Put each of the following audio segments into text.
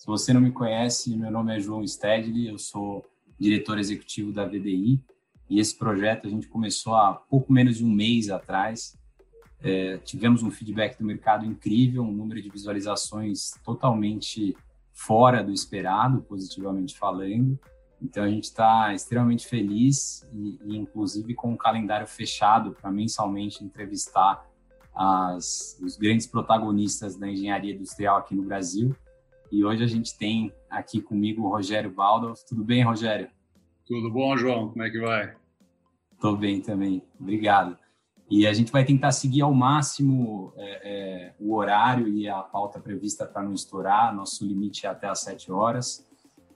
Se você não me conhece, meu nome é João Stedley, eu sou diretor executivo da VDI e esse projeto a gente começou há pouco menos de um mês atrás. É, tivemos um feedback do mercado incrível, um número de visualizações totalmente fora do esperado, positivamente falando. Então a gente está extremamente feliz e, e, inclusive com um calendário fechado para mensalmente entrevistar as, os grandes protagonistas da engenharia industrial aqui no Brasil. E hoje a gente tem aqui comigo o Rogério Baldolf. Tudo bem, Rogério? Tudo bom, João? Como é que vai? Estou bem também, obrigado. E a gente vai tentar seguir ao máximo é, é, o horário e a pauta prevista para não estourar. Nosso limite é até às 7 horas.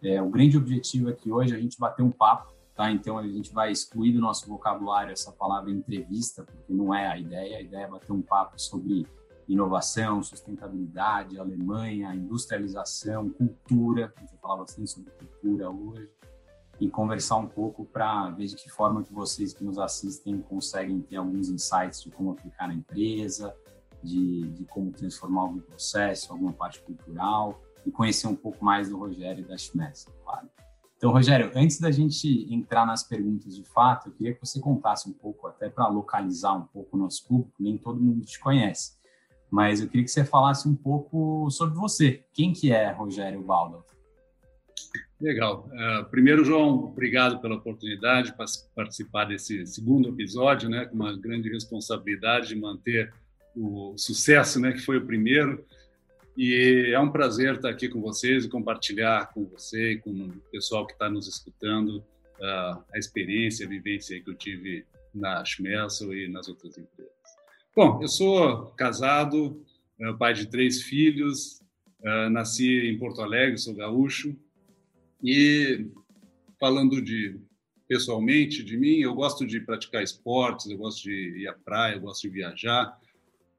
É, o grande objetivo aqui hoje é a gente bater um papo, tá? Então a gente vai excluir do nosso vocabulário essa palavra entrevista, porque não é a ideia. A ideia é bater um papo sobre inovação, sustentabilidade, Alemanha, industrialização, cultura. A gente vai falar bastante sobre cultura hoje e conversar um pouco para ver de que forma que vocês que nos assistem conseguem ter alguns insights de como aplicar na empresa, de, de como transformar algum processo, alguma parte cultural e conhecer um pouco mais do Rogério e da Schmetz, claro. Então, Rogério, antes da gente entrar nas perguntas de fato, eu queria que você contasse um pouco, até para localizar um pouco o nosso público, nem todo mundo te conhece, mas eu queria que você falasse um pouco sobre você. Quem que é Rogério Baldolf? Legal. Uh, primeiro, João, obrigado pela oportunidade de participar desse segundo episódio, né, com uma grande responsabilidade de manter o sucesso, né, que foi o primeiro. E é um prazer estar aqui com vocês e compartilhar com você e com o pessoal que está nos escutando uh, a experiência, a vivência que eu tive na Schmessel e nas outras empresas. Bom, eu sou casado, eh, pai de três filhos, uh, nasci em Porto Alegre, sou gaúcho, e falando de pessoalmente de mim, eu gosto de praticar esportes, eu gosto de ir à praia, eu gosto de viajar.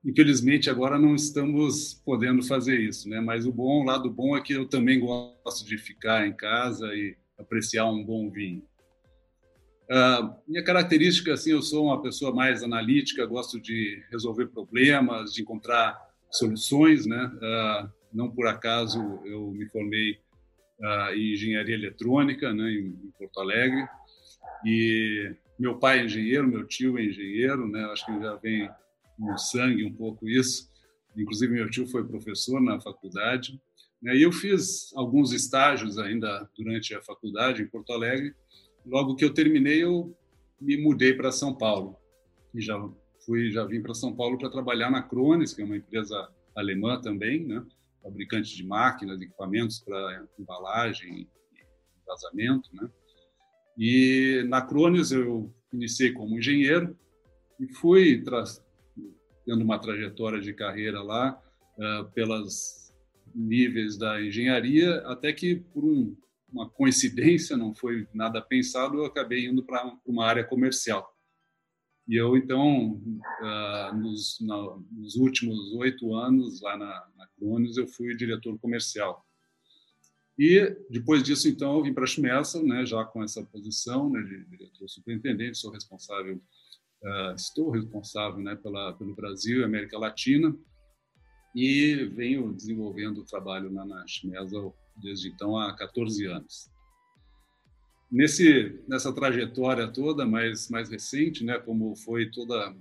Infelizmente agora não estamos podendo fazer isso, né? Mas o bom, o lado bom é que eu também gosto de ficar em casa e apreciar um bom vinho. Uh, minha característica, assim, eu sou uma pessoa mais analítica, gosto de resolver problemas, de encontrar soluções, né? Uh, não por acaso eu me formei uh, em engenharia eletrônica, né, em, em, Porto Alegre. E meu pai é engenheiro, meu tio é engenheiro, né? Acho que já vem no sangue um pouco isso. Inclusive meu tio foi professor na faculdade. Né? E eu fiz alguns estágios ainda durante a faculdade em Porto Alegre. Logo que eu terminei, eu me mudei para São Paulo e já fui, já vim para São Paulo para trabalhar na Crones, que é uma empresa alemã também, né? fabricantes de máquinas, equipamentos para embalagem e vazamento, né? E na Crones eu iniciei como engenheiro e fui tendo uma trajetória de carreira lá uh, pelas níveis da engenharia, até que por um, uma coincidência, não foi nada pensado, eu acabei indo para uma área comercial. E eu, então, uh, nos, nos, últimos oito anos, lá na, na Cronos, eu fui diretor comercial. E depois disso, então, eu vim para a Schmessa, né, já com essa posição né, de diretor superintendente, sou responsável, uh, estou responsável né, pela, pelo Brasil e América Latina, e venho desenvolvendo o trabalho na, na Schmessa desde então há 14 anos nesse nessa trajetória toda mais mais recente, né, como foi toda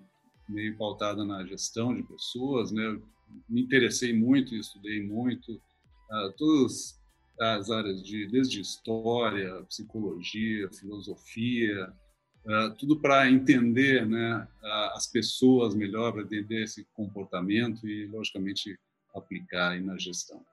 meio pautada na gestão de pessoas, né, me interessei muito e estudei muito uh, todas as áreas de desde história, psicologia, filosofia, uh, tudo para entender, né, as pessoas melhor, para entender esse comportamento e logicamente aplicar na gestão.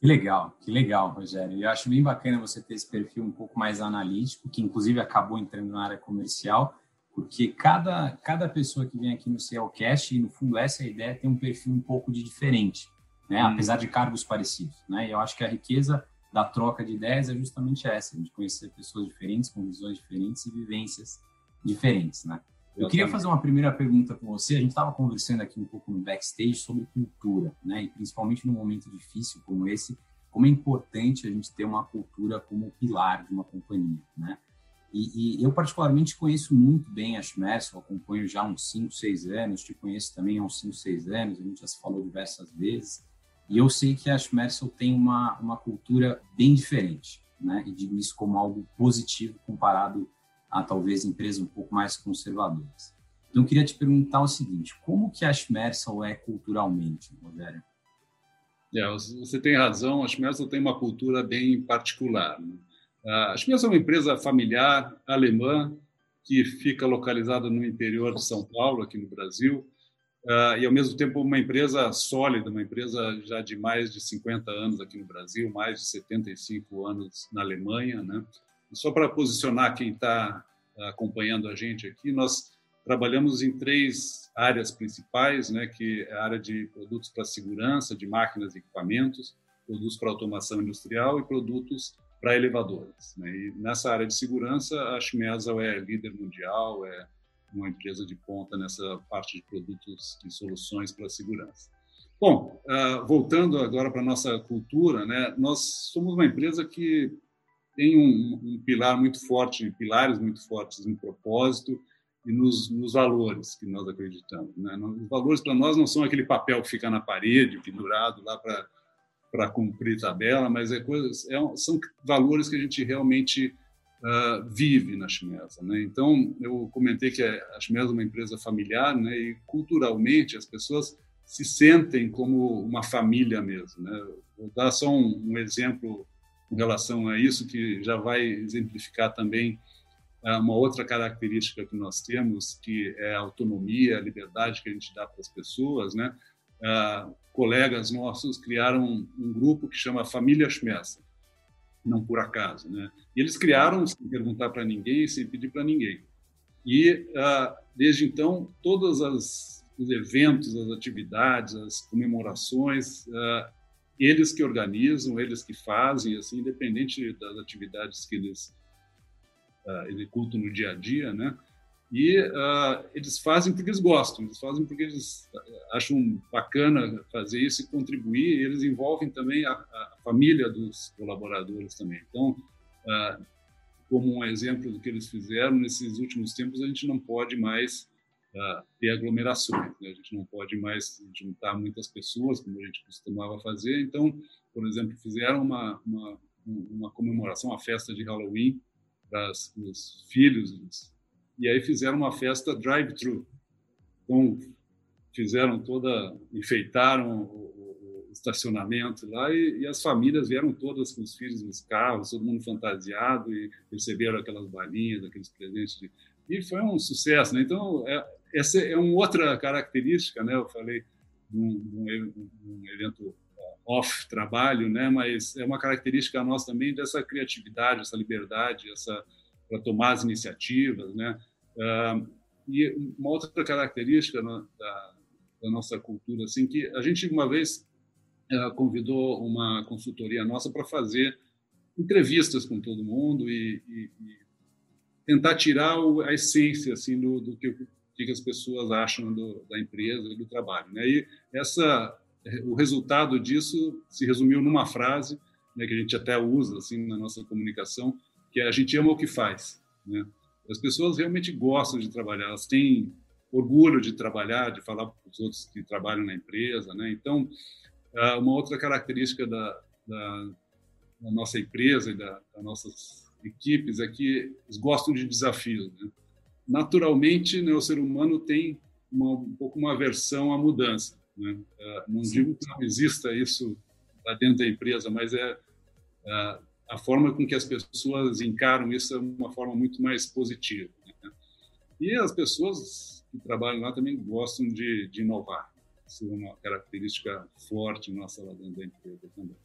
Que legal, que legal, Rogério. Eu acho bem bacana você ter esse perfil um pouco mais analítico, que inclusive acabou entrando na área comercial, porque cada, cada pessoa que vem aqui no CLCast, e no fundo essa é a ideia, tem um perfil um pouco de diferente, né? Hum. apesar de cargos parecidos. Né? E eu acho que a riqueza da troca de ideias é justamente essa, de conhecer pessoas diferentes, com visões diferentes e vivências diferentes. Né? Eu queria fazer uma primeira pergunta com você. A gente estava conversando aqui um pouco no backstage sobre cultura, né? E principalmente num momento difícil como esse, como é importante a gente ter uma cultura como pilar de uma companhia, né? E, e eu particularmente conheço muito bem a Schmerz, acompanho já há uns 5, 6 anos, te conheço também há uns 5, 6 anos, a gente já se falou diversas vezes. E eu sei que a Schmersel tem uma, uma cultura bem diferente, né? E digo isso como algo positivo comparado a talvez empresas um pouco mais conservadoras. Então, eu queria te perguntar o seguinte: como que a Schmersel é culturalmente, Rogério? É, você tem razão, a Schmersel tem uma cultura bem particular. Né? A Schmersel é uma empresa familiar alemã que fica localizada no interior de São Paulo, aqui no Brasil, e ao mesmo tempo uma empresa sólida, uma empresa já de mais de 50 anos aqui no Brasil, mais de 75 anos na Alemanha. Né? Só para posicionar quem está acompanhando a gente aqui, nós trabalhamos em três áreas principais, né, que é a área de produtos para segurança, de máquinas e equipamentos, produtos para automação industrial e produtos para elevadores. Né? E nessa área de segurança, a Schmersal é líder mundial, é uma empresa de ponta nessa parte de produtos e soluções para segurança. Bom, uh, voltando agora para a nossa cultura, né, nós somos uma empresa que tem um, um, pilar muito forte, pilares muito fortes no propósito e nos, nos valores que nós acreditamos. Né? Os valores para nós não são aquele papel que fica na parede, pendurado lá para para cumprir tabela, mas é coisas, é, são valores que a gente realmente uh, vive na Chimesa. Né? Então, eu comentei que a Chimesa é uma empresa familiar né? e, culturalmente, as pessoas se sentem como uma família mesmo. Né? Vou dar só um, um exemplo em relação a isso, que já vai exemplificar também uh, uma outra característica que nós temos, que é a autonomia, a liberdade que a gente dá para as pessoas, né? Uh, colegas nossos criaram um, um, grupo que chama Família Schmessa, não por acaso, né? E eles criaram sem perguntar para ninguém, sem pedir para ninguém. E uh, desde então todos as, os eventos, as atividades, as comemorações, uh, eles que organizam, eles que fazem, assim, independente das atividades que eles executam no dia a dia, né? E uh, eles fazem porque eles gostam, eles fazem porque eles acham bacana fazer isso e contribuir. E eles envolvem também a, a família dos colaboradores também. Então, uh, como um exemplo do que eles fizeram nesses últimos tempos, a gente não pode mais uh, ter aglomerações, né? a gente não pode mais juntar muitas pessoas como a gente costumava fazer. Então, por exemplo, fizeram uma, uma, uma comemoração, uma festa de Halloween para os filhos e aí fizeram uma festa drive-thru. Então, fizeram toda, enfeitaram o, o estacionamento lá e, e, as famílias vieram todas com os filhos nos carros, todo mundo fantasiado e receberam aquelas balinhas, aqueles presentes. De, e foi um sucesso, né? Então, é, essa é uma outra característica, né? Eu falei de um, um, um evento off trabalho, né? Mas é uma característica nossa também dessa criatividade, essa liberdade, essa para tomar as iniciativas, né? Uh, e uma outra característica da, da, nossa cultura, assim, que a gente uma vez uh, convidou uma consultoria nossa para fazer entrevistas com todo mundo e, e, e tentar tirar o, a essência assim do, do que, que, as pessoas acham do, da empresa e do trabalho. Né? E essa, o resultado disso se resumiu numa frase né, que a gente até usa assim na nossa comunicação, que é a gente ama o que faz. Né? As pessoas realmente gostam de trabalhar, elas têm orgulho de trabalhar, de falar para os outros que trabalham na empresa. Né? Então, ah, uma outra característica da, da, da nossa empresa e da, das nossas equipes é que eles gostam de desafios. Né? Naturalmente, né, o ser humano tem uma, um pouco uma aversão à mudança. Né? Ah, não digo que não exista isso lá dentro da empresa, mas é ah, a forma com que as pessoas encaram isso é uma forma muito mais positiva. Né? E as pessoas que trabalham lá também gostam de, de inovar. Isso é uma característica forte nossa lá dentro da empresa também.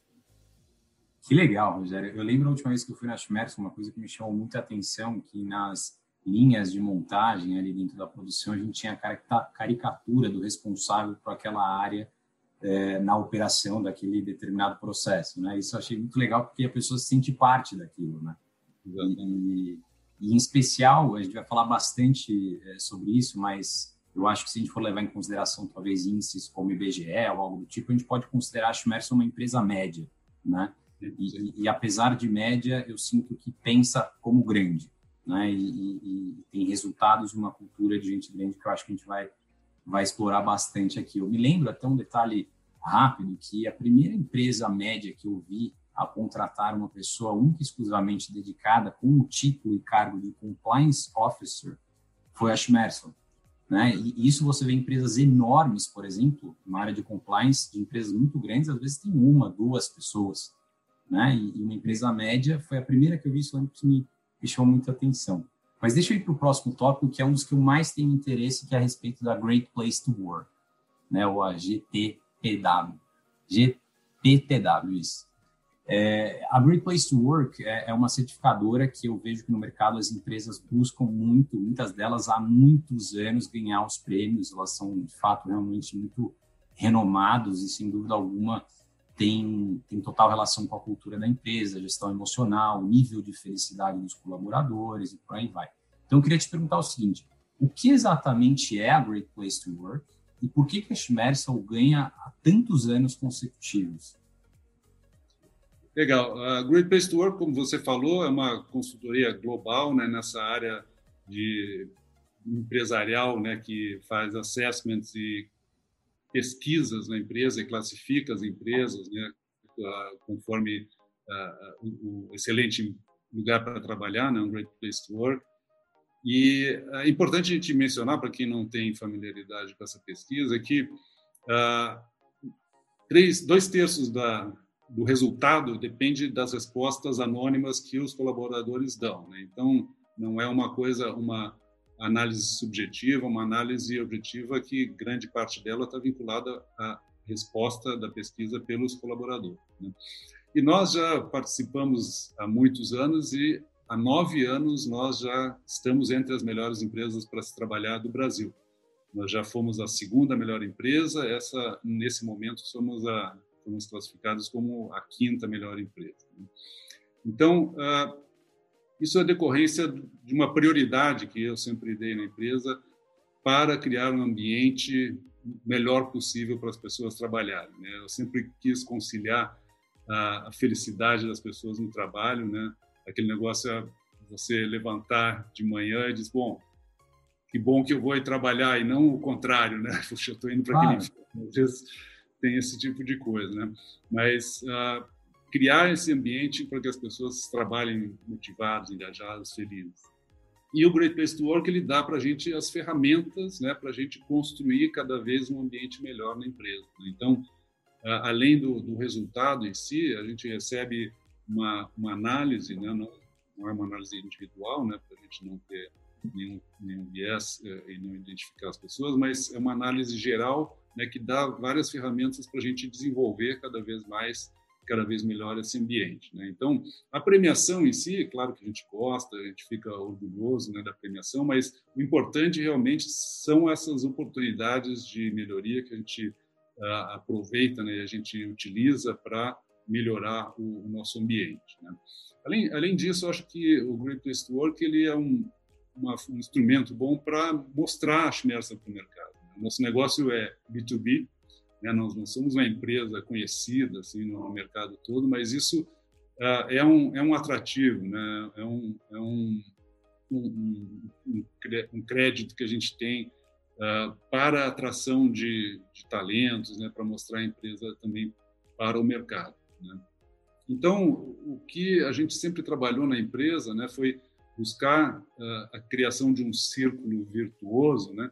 Que legal, Rogério. Eu lembro a última vez que eu fui na Schmerz, uma coisa que me chamou muita atenção, que nas linhas de montagem ali dentro da produção, a gente tinha a caricatura do responsável por aquela área é, na operação daquele determinado processo, né? Isso eu achei muito legal porque a pessoa se sente parte daquilo, né? E, e, em especial, a gente vai falar bastante é, sobre isso, mas eu acho que se a gente for levar em consideração talvez índices como IBGE ou algo do tipo, a gente pode considerar a Schmerz uma empresa média, né? E, e, apesar de média, eu sinto que pensa como grande, né? E, e, tem resultados, uma cultura de gente grande que eu acho que a gente vai vai explorar bastante aqui. Eu me lembro até um detalhe rápido que a primeira empresa média que eu vi a contratar uma pessoa única e exclusivamente dedicada com o título e cargo de Compliance Officer foi a Schmerzel. Né? E isso você vê em empresas enormes, por exemplo, na área de compliance, de empresas muito grandes, às vezes tem uma, duas pessoas. Né? E uma empresa média foi a primeira que eu vi, isso que me, me chamou muita atenção. Mas deixa eu ir para o próximo tópico, que é um dos que eu mais tenho interesse, que é a respeito da Great Place to Work, né? ou a GTPW. Isso. É, a Great Place to Work é, é, uma certificadora que eu vejo que no mercado as empresas buscam muito, muitas delas há muitos anos ganhar os prêmios, elas são de fato realmente muito renomados e sem dúvida alguma tem, tem total relação com a cultura da empresa, gestão emocional, nível de felicidade dos colaboradores e por aí vai. Então eu queria te perguntar o seguinte, o que exatamente é a Great Place to Work e por que, que a Schmersal ganha há tantos anos consecutivos? Legal. A Great Place to Work, como você falou, é uma consultoria global né, nessa área de empresarial, né, que faz assessments e pesquisas na empresa e classifica as empresas, né, conforme uh, o, excelente lugar para trabalhar, né, um Great Place to Work. E é importante a gente mencionar, para quem não tem familiaridade com essa pesquisa, que uh, três, dois terços da, do resultado depende das respostas anônimas que os colaboradores dão. Né? Então, não é uma coisa, uma análise subjetiva, uma análise objetiva que grande parte dela está vinculada à resposta da pesquisa pelos colaboradores. Né? E nós já participamos há muitos anos e há nove anos nós já estamos entre as melhores empresas para se trabalhar do Brasil. Nós já fomos a segunda melhor empresa, essa nesse momento somos a fomos classificados como a quinta melhor empresa. Né? Então, ah, isso é decorrência de uma prioridade que eu sempre dei na empresa para criar um ambiente melhor possível para as pessoas trabalharem. Né? Eu sempre quis conciliar a, felicidade das pessoas no trabalho, né? Aquele negócio é você levantar de manhã e dizer, bom, que bom que eu vou ir trabalhar e não o contrário, né? Puxa, eu estou indo para aquele tem esse tipo de coisa, né? Mas uh, criar esse ambiente para que as pessoas trabalhem motivadas, engajadas, felizes. E o Great Place to Work ele dá para a gente as ferramentas, né, para a gente construir cada vez um ambiente melhor na empresa. Então, uh, além do, do, resultado em si, a gente recebe uma, uma análise, né, não, é uma análise individual, né, para a gente não ter nenhum, nenhum viés uh, e não identificar as pessoas, mas é uma análise geral né, que dá várias ferramentas para a gente desenvolver cada vez mais, cada vez melhor esse ambiente. Né? Então, a premiação em si, claro que a gente gosta, a gente fica orgulhoso né, da premiação, mas o importante realmente são essas oportunidades de melhoria que a gente uh, aproveita né, e a gente utiliza para melhorar o, o, nosso ambiente. Né? Além, além disso, eu acho que o Great Place to Work ele é um, uma, um instrumento bom para mostrar a Schmerzer para o mercado. Nosso negócio é B2B, né? nós não somos uma empresa conhecida assim no mercado todo, mas isso uh, é, um, é um atrativo, né? é, um, é um, um, um crédito que a gente tem uh, para a atração de, de talentos, né? para mostrar a empresa também para o mercado. Né? Então, o que a gente sempre trabalhou na empresa né, foi buscar uh, a criação de um círculo virtuoso, né,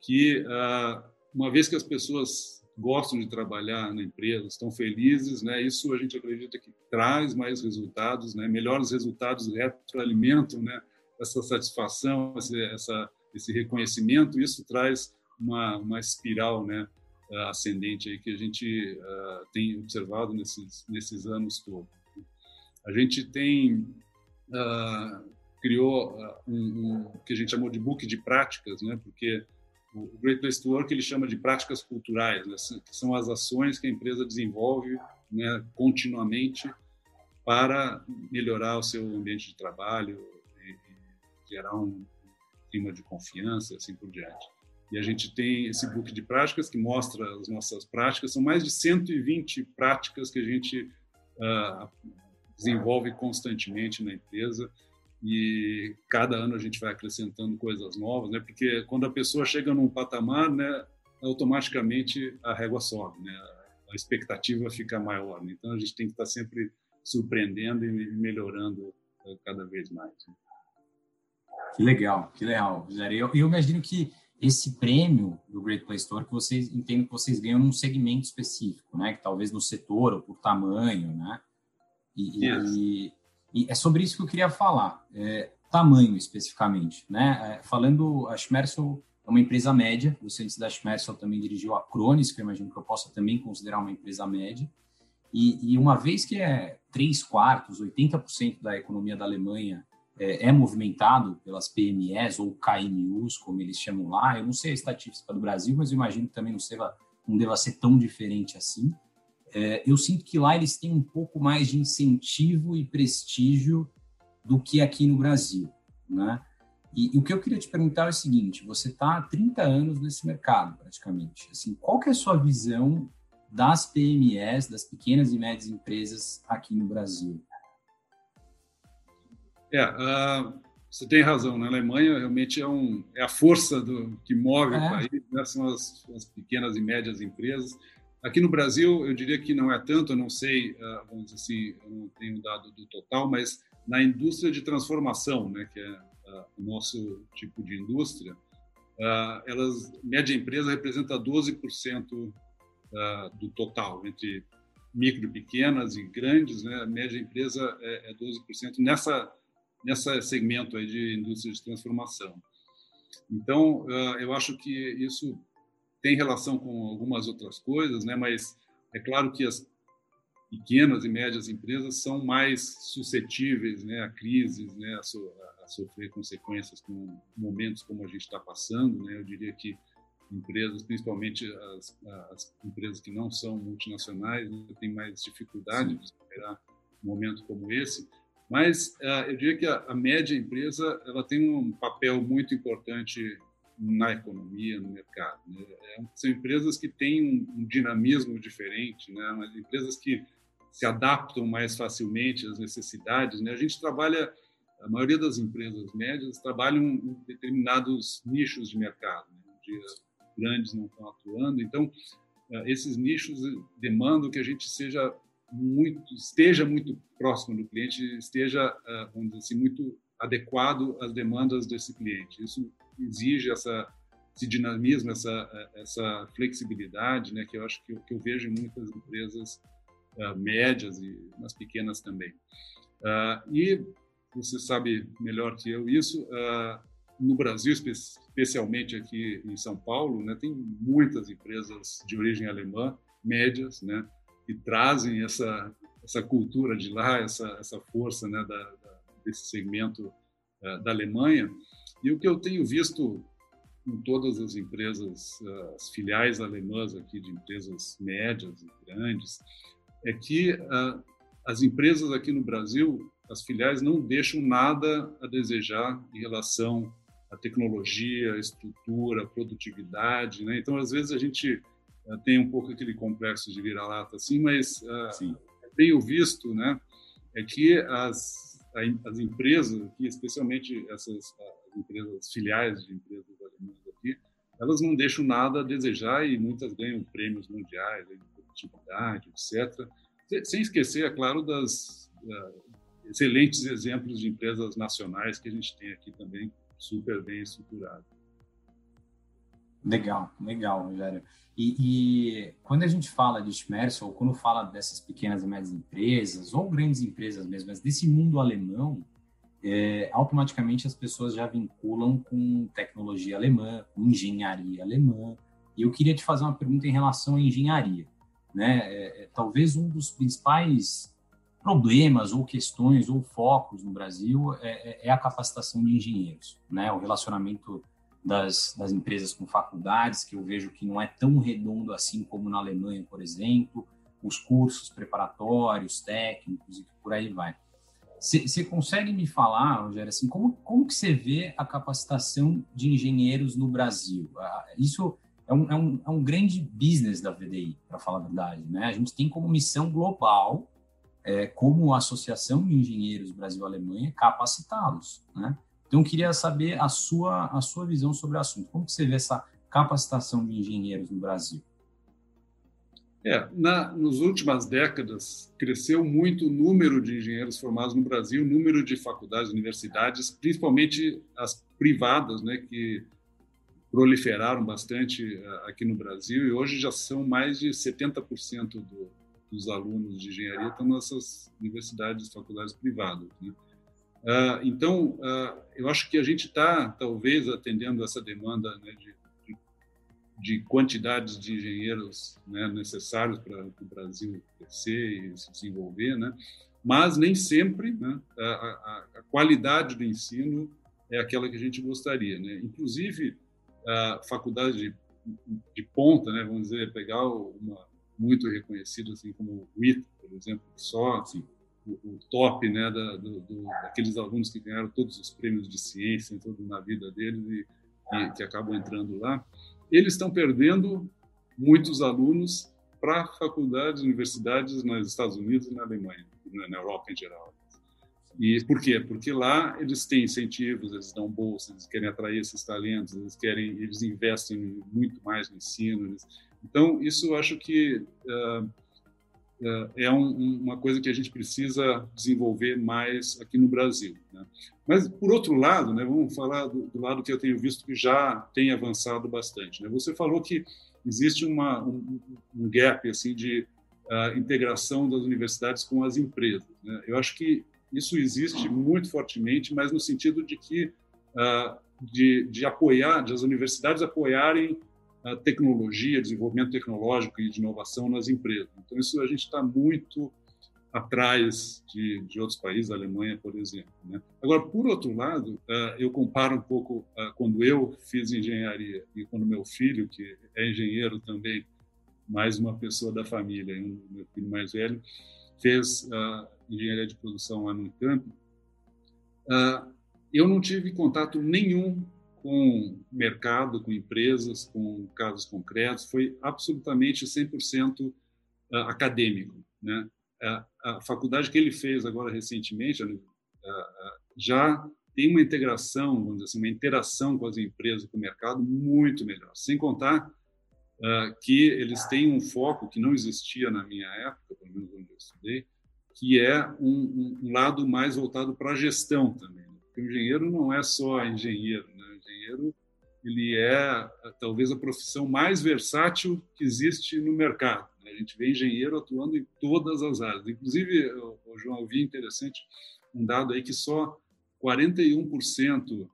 que, ah, uma vez que as pessoas gostam de trabalhar na empresa, estão felizes, né? Isso a gente acredita que traz mais resultados, né? Melhores resultados retroalimentam, né? Essa satisfação, essa, esse reconhecimento, isso traz uma, uma espiral, né? ascendente aí que a gente uh, tem observado nesses nesses anos todos. A gente tem uh, criou uh, um, um, que a gente chamou de book de práticas, né? Porque o Great Place to Work ele chama de práticas culturais, né, que são as ações que a empresa desenvolve né, continuamente para melhorar o seu ambiente de trabalho e, e gerar um clima de confiança, assim por diante. E a gente tem esse book de práticas que mostra as nossas práticas. São mais de 120 práticas que a gente uh, desenvolve constantemente na empresa e cada ano a gente vai acrescentando coisas novas, né? Porque quando a pessoa chega num patamar, né, automaticamente a régua sobe, né? a expectativa fica maior. Né? Então a gente tem que estar sempre surpreendendo e melhorando eh, cada vez mais. Né? Que legal, que legal, Rogério. Eu, eu imagino que esse prêmio do Great Place Store que vocês entendem que vocês ganham num segmento específico, né? Que talvez no setor ou por tamanho, né? E, yes. e, e é sobre isso que eu queria falar, é, tamanho especificamente, né? É, falando, a Schmersel é uma empresa média. Você antes da Schmersel também dirigiu a Cronis, que eu imagino que eu possa também considerar uma empresa média. E, e uma vez que é três quartos, 80% da economia da Alemanha é, é, movimentado pelas PMEs ou KMUs, como eles chamam lá. Eu não sei a estatística do Brasil, mas eu imagino que também não, não deva ser tão diferente assim. É, eu sinto que lá eles têm um pouco mais de incentivo e prestígio do que aqui no Brasil, né? E, e o que eu queria te perguntar é o seguinte: você está há 30 anos nesse mercado, praticamente. Assim, qual que é a sua visão das PMEs, das pequenas e médias empresas aqui no Brasil? É, uh, você tem razão. Na Alemanha, realmente é, um, é a força do, que move é. o país, né? são as, as, pequenas e médias empresas. Aqui no Brasil, eu diria que não é tanto, eu não sei, uh, vamos dizer assim, eu não tenho dado do total, mas na indústria de transformação, né, que é uh, o nosso tipo de indústria, elas, média empresa representa 12% do total, entre micro, pequenas e grandes, né, média empresa é, é 12%. Nessa nesse segmento aí de indústria de transformação. Então, eu acho que isso tem relação com algumas outras coisas, né? mas é claro que as pequenas e médias empresas são mais suscetíveis né, a crises, né, a, so, a sofrer consequências com momentos como a gente está passando. Né? Eu diria que empresas, principalmente as, as empresas que não são multinacionais, né, têm mais dificuldade Sim. de superar um momento como esse. Mas uh, eu diria que a, a, média empresa ela tem um papel muito importante na economia, no mercado. Né? É, são empresas que têm um, dinamismo diferente, né? Empresas que se adaptam mais facilmente às necessidades. Né? A gente trabalha, a maioria das empresas médias trabalham em determinados nichos de mercado, né? onde grandes não estão atuando. Então, uh, esses nichos demandam que a gente seja muito esteja muito próximo do cliente, esteja, ah, vamos dizer assim, muito adequado às demandas desse cliente. Isso exige essa esse dinamismo, essa essa flexibilidade, né, que eu acho que eu, que eu vejo em muitas empresas uh, médias e nas pequenas também. Uh, e você sabe melhor que eu isso. Uh, no Brasil, espe especialmente aqui em São Paulo, né, tem muitas empresas de origem alemã médias, né, que trazem essa essa cultura de lá, essa essa força né, da, da, desse segmento da Alemanha. E o que eu tenho visto em todas as empresas, uh, as filiais alemãs aqui de empresas médias e grandes, é que uh, as empresas aqui no Brasil, as filiais não deixam nada a desejar em relação à tecnologia, estrutura, produtividade, né? Então, às vezes a gente eh, tem um pouco aquele complexo de vira-lata, assim, mas uh, tenho visto, né, é que as, as empresas aqui, especialmente essas empresas filiais de empresas alemãs aqui, elas não deixam nada a desejar e muitas ganham prêmios mundiais de produtividade, etc. Sem esquecer, é claro, das uh, excelentes exemplos de empresas nacionais que a gente tem aqui também super bem estruturadas. Legal, legal, Rogério. E, e, quando a gente fala de comércio, ou quando fala dessas pequenas e médias empresas, ou grandes empresas mesmo, mas desse mundo alemão, é, automaticamente as pessoas já vinculam com tecnologia alemã, com engenharia alemã. E eu queria te fazer uma pergunta em relação à engenharia. Né? É, é, talvez um dos principais problemas ou questões ou focos no Brasil é, é, é a capacitação de engenheiros, né? o relacionamento das, das empresas com faculdades, que eu vejo que não é tão redondo assim como na Alemanha, por exemplo, os cursos preparatórios, técnicos e por aí vai. Você consegue me falar, Rogério, assim, como, como que você vê a capacitação de engenheiros no Brasil? Ah, isso é um, é um, é um grande business da VDI, para falar a verdade. Né? A gente tem como missão global, é, como Associação de Engenheiros Brasil-Alemanha, capacitá-los. Né? Então, eu queria saber a sua, a sua visão sobre o assunto. Como que você vê essa capacitação de engenheiros no Brasil? É, na, nas últimas décadas, cresceu muito o número de engenheiros formados no Brasil, o número de faculdades, universidades, principalmente as privadas, né, que proliferaram bastante uh, aqui no Brasil, e hoje já são mais de 70% do, dos alunos de engenharia estão nessas universidades, faculdades privadas. Né? Uh, então, uh, eu acho que a gente está, talvez, atendendo essa demanda né, de de quantidades de engenheiros né, necessários para o Brasil crescer e se desenvolver, né? mas nem sempre né, a, a, a, qualidade do ensino é aquela que a gente gostaria. Né? Inclusive, a faculdade de, de ponta, né, vamos dizer, pegar uma muito reconhecida, assim como o ITA, por exemplo, que só assim, o, o, top né, da, do, do, daqueles alunos que ganharam todos os prêmios de ciência tudo na vida deles e, e que acabam entrando lá, eles estão perdendo muitos alunos para faculdades, universidades nos Estados Unidos e na Alemanha, na Europa em geral. E por quê? Porque lá eles têm incentivos, eles dão bolsas, eles querem atrair esses talentos, eles querem, eles investem muito mais no ensino. Eles... Então isso eu acho que uh, é um, uma coisa que a gente precisa desenvolver mais aqui no Brasil. Né? Mas, por outro lado, né, vamos falar do, do, lado que eu tenho visto que já tem avançado bastante. Né? Você falou que existe uma, um, um gap assim de uh, integração das universidades com as empresas. Né? Eu acho que isso existe muito fortemente, mas no sentido de que uh, de, de apoiar, de as universidades apoiarem tecnologia, desenvolvimento tecnológico e de inovação nas empresas. Então, isso a gente está muito atrás de, de outros países, a Alemanha, por exemplo. Né? Agora, por outro lado, uh, eu comparo um pouco uh, quando eu fiz engenharia e quando meu filho, que é engenheiro também, mais uma pessoa da família, meu filho mais velho, fez uh, engenharia de produção lá no campo. eu não tive contato nenhum com mercado, com empresas, com casos concretos, foi absolutamente 100% ah, acadêmico. Né? A, faculdade que ele fez agora recentemente ah, ah, já tem uma integração, vamos dizer assim, uma interação com as empresas, com o mercado muito melhor. Sem contar que eles têm um foco que não existia na minha época, pelo menos onde eu estudei, que é um, um lado mais voltado para a gestão também. Né? Porque o engenheiro não é só engenheiro, né? Engenheiro ele é talvez a profissão mais versátil que existe no mercado. Né? A gente vê engenheiro atuando em todas as áreas. Inclusive, o João, eu interessante um dado aí que só 41%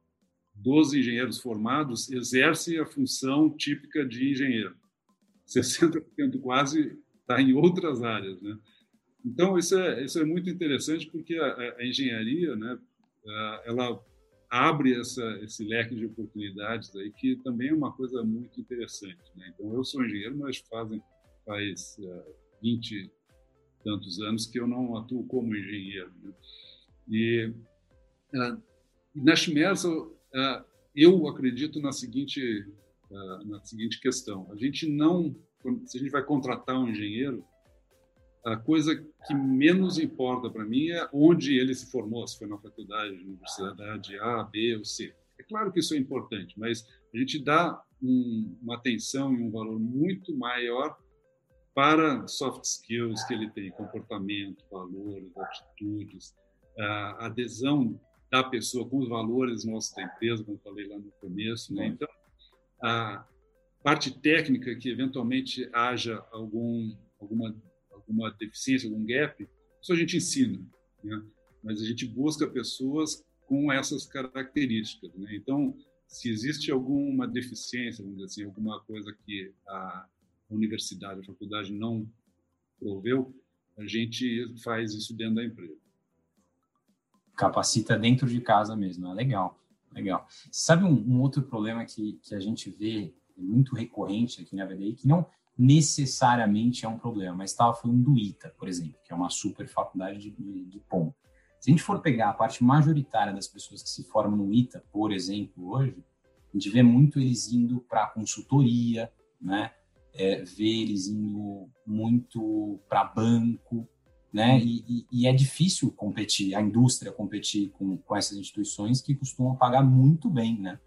dos engenheiros formados exercem a função típica de engenheiro. 60% quase está em outras áreas, né? Então isso é isso é muito interessante porque a, a engenharia, né, ela abre essa, esse leque de oportunidades aí, que também é uma coisa muito interessante. Né? Então, eu sou engenheiro, mas fazem, faz uh, eh, 20 tantos anos que eu não atuo como engenheiro. Né? E uh, na Schmerz, uh, eu acredito na seguinte, uh, na seguinte questão. A gente não, se a gente vai contratar um engenheiro, a coisa que menos importa para mim é onde ele se formou, se foi na faculdade, universidade A, B ou C. É claro que isso é importante, mas a gente dá um, uma atenção e um valor muito maior para soft skills que ele tem, comportamento, valores, atitudes, a adesão da pessoa com os valores nossos da empresa, como falei lá no começo. Né? Então, a parte técnica que eventualmente haja algum, alguma alguma deficiência, algum gap, isso a gente ensina, né? mas a gente busca pessoas com essas características. Né? Então, se existe alguma deficiência, vamos dizer assim, alguma coisa que a universidade, a faculdade não proveu, a gente faz isso dentro da empresa. Capacita dentro de casa mesmo, é legal, legal. Sabe um, um outro problema que, que a gente vê muito recorrente aqui na VDI, que não necessariamente é um problema, mas estava falando do ITA, por exemplo, que é uma super faculdade de, de, de. Se a gente for pegar a parte majoritária das pessoas que se formam no ITA, por exemplo, hoje, a gente vê muito eles indo para consultoria, né? É, vê eles indo muito para banco, né? E, e, e, é difícil competir, a indústria competir com, com essas instituições que costumam pagar muito bem, né?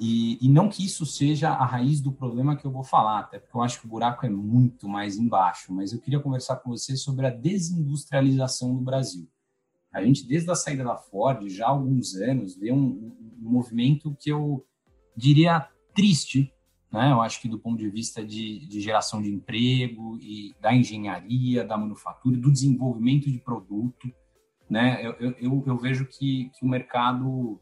E, e, não que isso seja a raiz do problema que eu vou falar, até porque eu acho que o buraco é muito mais embaixo, mas eu queria conversar com você sobre a desindustrialização do Brasil. A gente, desde a saída da Ford, já há alguns anos, vê um, um movimento que eu diria triste, né? Eu acho que do ponto de vista de, de geração de emprego e da engenharia, da manufatura, do desenvolvimento de produto, né? Eu, eu, eu vejo que, que o mercado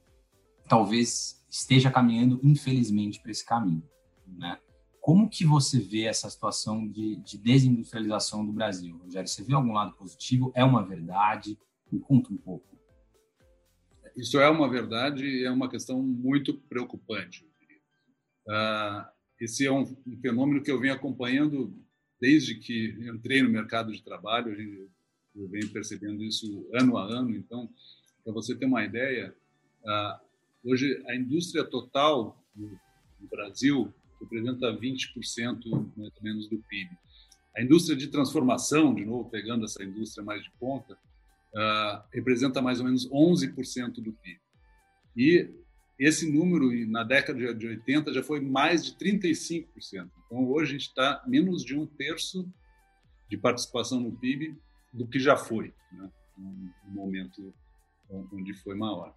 talvez esteja caminhando, infelizmente, para esse caminho, né? Como que você vê essa situação de, de desindustrialização do Brasil? Rogério, você vê algum lado positivo? É uma verdade? Me conta um pouco. Isso é uma verdade e é uma questão muito preocupante. Uh, esse é um, um, fenômeno que eu venho acompanhando desde que entrei no mercado de trabalho. Eu venho percebendo isso ano a ano. Então, para você ter uma ideia, uh, hoje a indústria total no, no Brasil representa 20% mais ou menos do PIB. A indústria de transformação, de novo, pegando essa indústria mais de ponta, uh, representa mais ou menos 11% do PIB. E esse número, na década de 80, já foi mais de 35%. Então, hoje a gente está menos de um terço de participação no PIB do que já foi, né? no momento onde foi maior.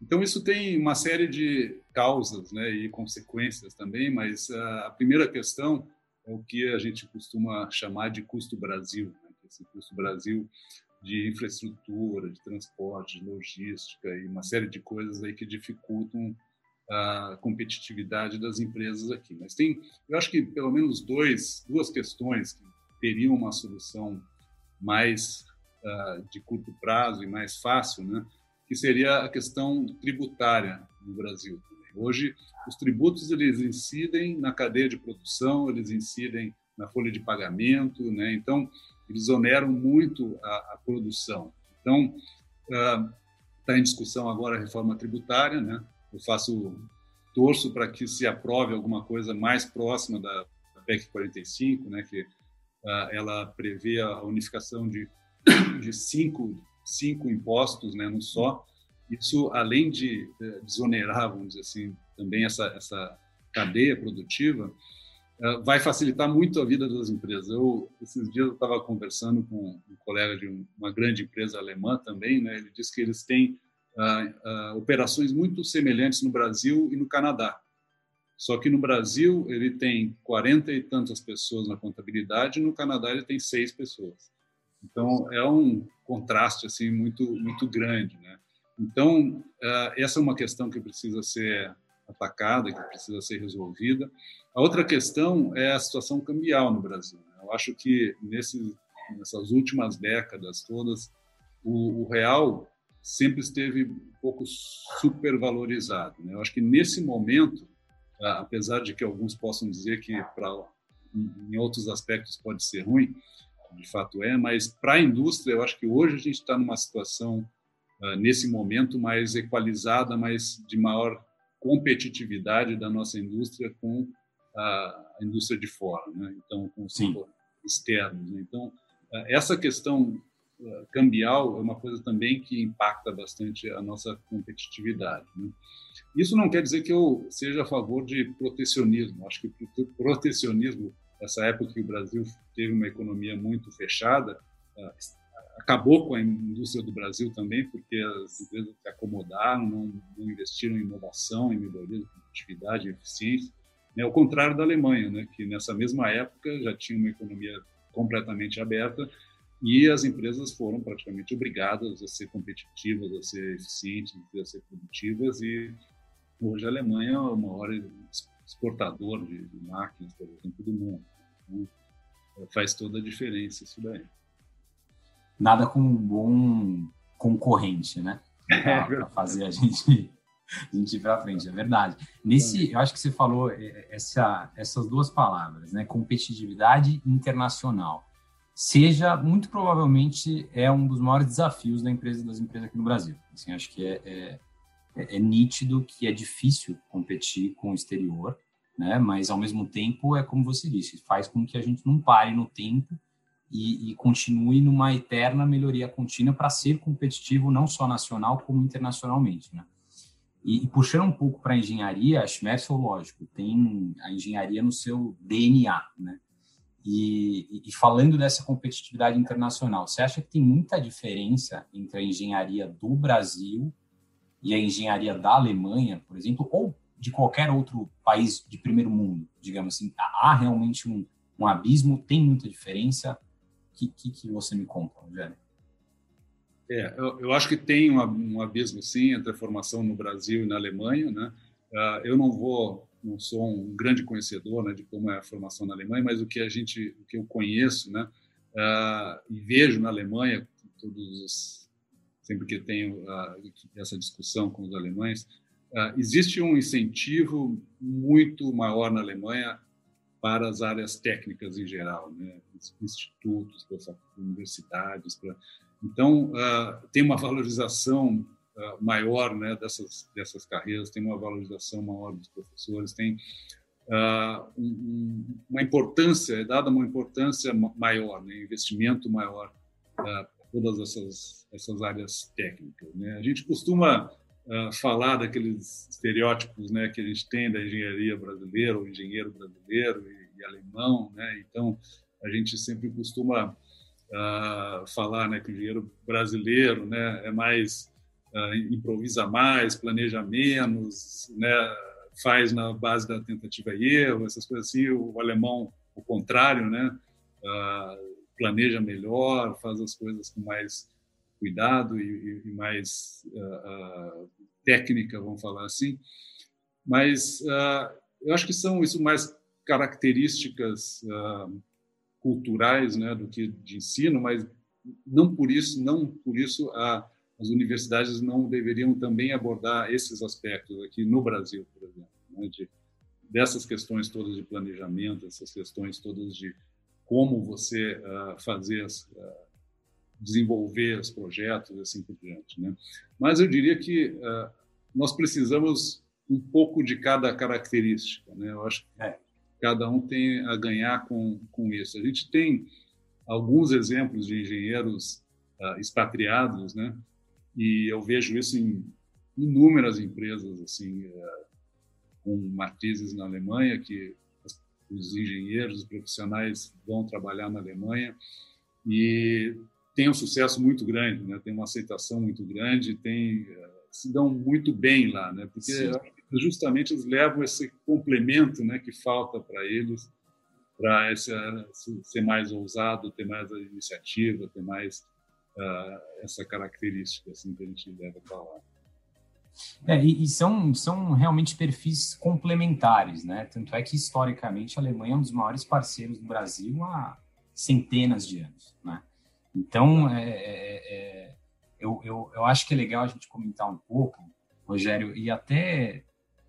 Então, isso tem uma série de causas né, e consequências também, mas a primeira questão é o que a gente costuma chamar de custo Brasil. Né? Esse custo Brasil de infraestrutura, de transporte, de logística e uma série de coisas aí que dificultam a competitividade das empresas aqui. Mas tem, eu acho que pelo menos dois, duas questões que teriam uma solução mais de curto prazo e mais fácil, né? Que seria a questão tributária no Brasil. Hoje, os tributos eles incidem na cadeia de produção, eles incidem na folha de pagamento, né? Então, eles oneram muito a, a produção. Então, está uh, em discussão agora a reforma tributária, né? Eu faço torço para que se aprove alguma coisa mais próxima da, da PEC 45, né? Que uh, ela prevê a unificação de, de cinco, cinco impostos, né? Só. Isso, além de desonerar, vamos dizer assim, também essa, essa cadeia produtiva, eh, vai facilitar muito a vida das empresas. Eu esses dias eu estava conversando com um colega de uma grande empresa alemã também, né? Ele disse que eles têm uh, uh, operações muito semelhantes no Brasil e no Canadá. Só que no Brasil ele tem 40 e tantas pessoas na contabilidade, no Canadá ele tem seis pessoas. Então é um contraste assim muito muito grande, né? Então uh, essa é uma questão que precisa ser atacada, que precisa ser resolvida. A outra questão é a situação cambial no Brasil. Né? Eu acho que nesse, nessas últimas décadas todas, o, o, real sempre esteve um pouco supervalorizado. Né? Eu acho que nesse momento, apesar de que alguns possam dizer que para em outros aspectos pode ser ruim, de fato é, mas para a indústria, eu acho que hoje a gente está numa situação, nesse momento, mais equalizada, mais de maior competitividade da nossa indústria com a indústria de fora, né? então com os externos. Né? Então essa questão cambial é uma coisa também que impacta bastante a nossa competitividade. Né? Isso não quer dizer que eu seja a favor de protecionismo. Acho que o protecionismo, essa época que o Brasil teve uma economia muito fechada, acabou com a indústria do Brasil também, porque as empresas se acomodaram, não, não investiram em inovação, em melhoria de produtividade e eficiência. É ao contrário da Alemanha, né, que nessa mesma época já tinha uma economia completamente aberta e as empresas foram praticamente obrigadas a ser competitivas, a ser eficientes, a ser produtivas e hoje a Alemanha é o maior exportador de, de máquinas, por exemplo, do mundo. Então, faz toda a diferença isso daí nada como um bom concorrente, né? É Para fazer a gente, a gente ir para frente, é verdade. Nesse, eu acho que você falou é, essa, essas duas palavras, né? Competitividade internacional. Seja, muito provavelmente, é um dos maiores desafios da empresa, das empresas aqui no Brasil. Assim, acho que é, é, é, é nítido que é difícil competir com o exterior, né? Mas, ao mesmo tempo, é como você disse, faz com que a gente não pare no tempo e, e continue numa eterna melhoria contínua para ser competitivo não só nacional como internacionalmente, né? E, e puxando um pouco para a engenharia, a Schmersel, lógico, tem a engenharia no seu DNA, né? E, e, falando dessa competitividade internacional, você acha que tem muita diferença entre a engenharia do Brasil e a engenharia da Alemanha, por exemplo, ou de qualquer outro país de primeiro mundo, digamos assim? Há realmente um, um abismo? Tem muita diferença? O que, que, que você me conta, Rogério? É, eu, eu, acho que tem um, um, abismo, sim, entre a formação no Brasil e na Alemanha. Né? Uh, eu não vou, não sou um grande conhecedor né, de como é a formação na Alemanha, mas o que a gente, o que eu conheço, né, uh, e vejo na Alemanha, todos os, sempre que tenho uh, essa discussão com os alemães, existe um incentivo muito maior na Alemanha para as áreas técnicas em geral, né? institutos, universidades, para então, uh, tem uma valorização uh, maior né, dessas, dessas carreiras, tem uma valorização maior dos professores, tem uh, um, uma importância, é dada uma importância maior, né, investimento maior todas essas, essas áreas técnicas. Né? A gente costuma falar daqueles estereótipos né, que a gente tem da engenharia brasileira, o engenheiro brasileiro e, e alemão, né? então a gente sempre costuma uh, falar né, que o engenheiro brasileiro né, é mais uh, improvisa mais, planeja menos, né, faz na base da tentativa e erro, essas coisas assim. O alemão, o contrário, né, uh, planeja melhor, faz as coisas com mais cuidado e, e mais técnica, vamos falar assim. Mas eu acho que são isso mais características uh, culturais, né, do que de ensino, mas não por isso, não por isso a, as universidades não deveriam também abordar esses aspectos aqui no Brasil, por exemplo, né, de, dessas questões todas de planejamento, essas questões todas de como você uh, fazer, as, uh, desenvolver os projetos, assim por diante, né? Mas eu diria que uh, nós precisamos um pouco de cada característica, né? Eu acho que é cada um tem a ganhar com, com isso. A gente tem alguns exemplos de engenheiros expatriados, né? E eu vejo isso em inúmeras empresas, assim, com matrizes na Alemanha, que os engenheiros, os profissionais vão trabalhar na Alemanha e tem um sucesso muito grande, né? Tem uma aceitação muito grande, tem uh, se dão muito bem lá, né? Porque Sim justamente eles levam esse complemento né, que falta para eles, para ser mais ousado, ter mais iniciativa, ter mais uh, essa característica assim, que a gente deve falar. É, e, e, são, são realmente perfis complementares, né? Tanto é que, historicamente, a Alemanha é um dos maiores parceiros do Brasil há centenas de anos, né? Então, é, é, é, eu, eu, eu acho que é legal a gente comentar um pouco, Rogério, e até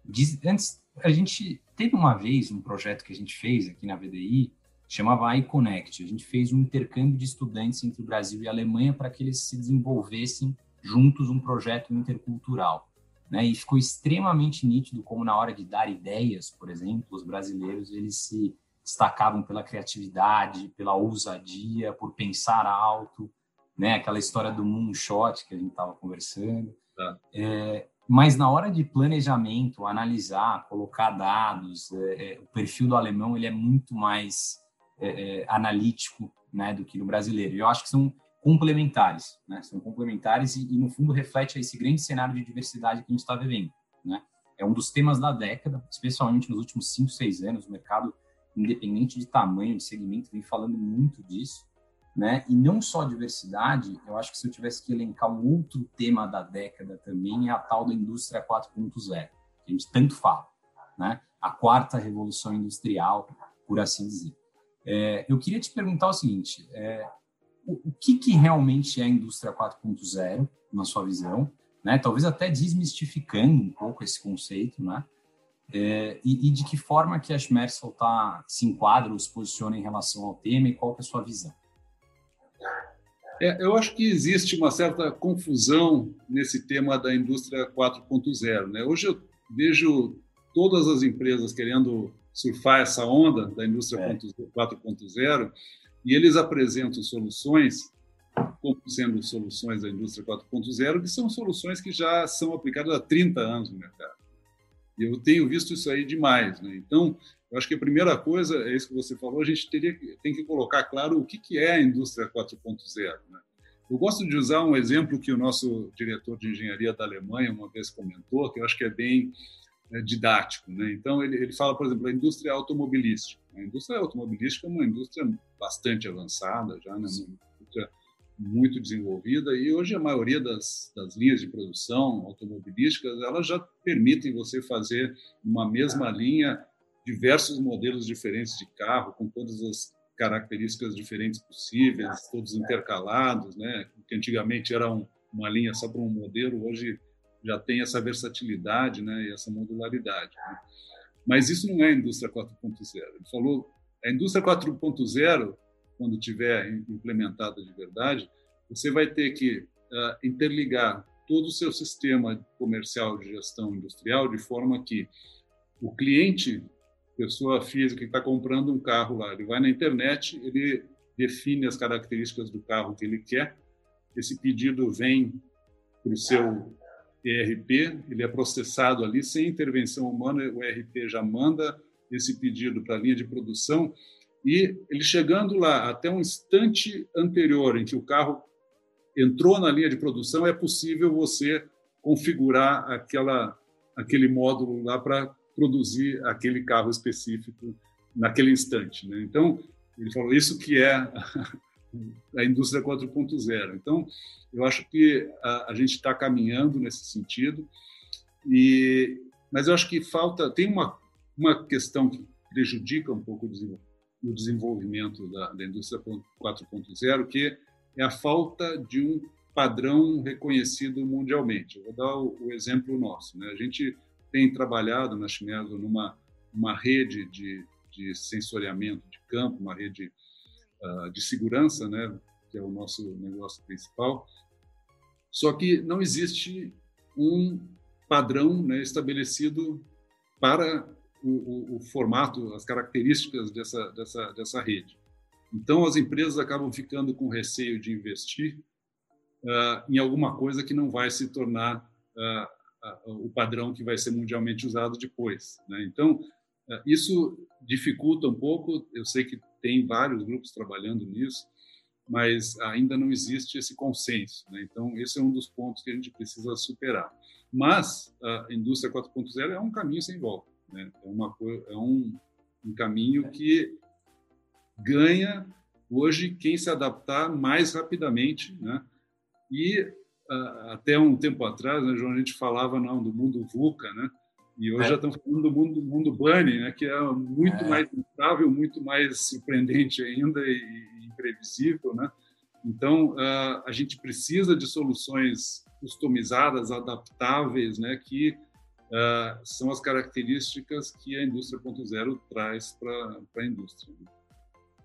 Diz, antes, a gente teve uma vez um projeto que a gente fez aqui na VDI, chamava iConnect. A gente fez um intercâmbio de estudantes entre o Brasil e a Alemanha para que eles se desenvolvessem juntos um projeto intercultural. Né? E ficou extremamente nítido como na hora de dar ideias, por exemplo, os brasileiros eles se destacavam pela criatividade, pela ousadia, por pensar alto, né? Aquela história do moonshot que a gente estava conversando. Tá. É, mas na hora de planejamento, analisar, colocar dados, é, é, o perfil do alemão ele é muito mais é, é, analítico né, do que no brasileiro. E eu acho que são complementares, né? São complementares e, e, no fundo reflete esse grande cenário de diversidade que a gente está vivendo, né? É um dos temas da década, especialmente nos últimos cinco, seis anos. O mercado, independente de tamanho, de segmento, vem falando muito disso né? E não só diversidade, eu acho que se eu tivesse que elencar um outro tema da década também é a tal da indústria 4.0, que a gente tanto fala, né? A quarta revolução industrial, por assim dizer. É, eu queria te perguntar o seguinte: é, o, que, que realmente é a indústria 4.0, na sua visão? Né? Talvez até desmistificando um pouco esse conceito, né? É, e, e, de que forma que a Schmersel tá, se enquadra ou se posiciona em relação ao tema e qual é a sua visão? É, eu acho que existe uma certa confusão nesse tema da indústria 4.0. Né? Hoje eu vejo todas as empresas querendo surfar essa onda da indústria é. 4.0 e eles apresentam soluções como sendo soluções da indústria 4.0, que são soluções que já são aplicadas há 30 anos no mercado. E eu tenho visto isso aí demais. Né? Então, eu acho que a primeira coisa, é isso que você falou, a gente teria, tem que colocar claro o que, que é a indústria 4.0. Né? Eu gosto de usar um exemplo que o nosso diretor de engenharia da Alemanha uma vez comentou, que eu acho que é bem didático. Né? Então, ele, ele fala, por exemplo, a indústria automobilística. A indústria automobilística é uma indústria bastante avançada, já, né? uma indústria muito desenvolvida, e hoje a maioria das, das linhas de produção automobilísticas elas já permitem você fazer uma mesma linha diversos modelos diferentes de carro, com todas as características diferentes possíveis, todos intercalados, né? que antigamente era um, uma linha só para um modelo, hoje já tem essa versatilidade né? e essa modularidade. Né? Mas isso não é a indústria 4.0. Ele falou, a indústria 4.0, quando tiver implementada de verdade, você vai ter que uh, interligar todo o seu sistema comercial de gestão industrial de forma que o cliente pessoa física que está comprando um carro lá, ele vai na internet, ele define as características do carro que ele quer, esse pedido vem para o seu ERP, ele é processado ali sem intervenção humana, o ERP já manda esse pedido para a linha de produção e ele chegando lá até um instante anterior em que o carro entrou na linha de produção, é possível você configurar aquela aquele módulo lá para produzir aquele carro específico naquele instante. Né? Então, ele falou isso que é a indústria 4.0. Então, eu acho que a, a gente está caminhando nesse sentido, e, mas eu acho que falta, tem uma, uma questão que prejudica um pouco o desenvolvimento da, da indústria 4.0, que é a falta de um padrão reconhecido mundialmente. Eu vou dar o, o exemplo nosso. Né? A gente tem trabalhado na Chineso numa uma rede de, de sensoriamento de campo, uma rede uh, de segurança, né, que é o nosso negócio principal. Só que não existe um padrão né, estabelecido para o, o, o, formato, as características dessa, dessa, dessa rede. Então, as empresas acabam ficando com receio de investir uh, em alguma coisa que não vai se tornar uh, o padrão que vai ser mundialmente usado depois. Né? Então, isso dificulta um pouco. Eu sei que tem vários grupos trabalhando nisso, mas ainda não existe esse consenso. Né? Então, esse é um dos pontos que a gente precisa superar. Mas a indústria 4.0 é um caminho sem volta. Né? É, uma, é um, um caminho que ganha hoje quem se adaptar mais rapidamente, né? E até um tempo atrás, né, João, a gente falava não, do mundo VUCA, né? E hoje é. já estamos falando do mundo, mundo Bunny, né? Que é muito é. mais instável, muito mais surpreendente ainda e, e imprevisível, né? Então, uh, a gente precisa de soluções customizadas, adaptáveis, né? Que uh, são as características que a indústria 0 traz para a indústria.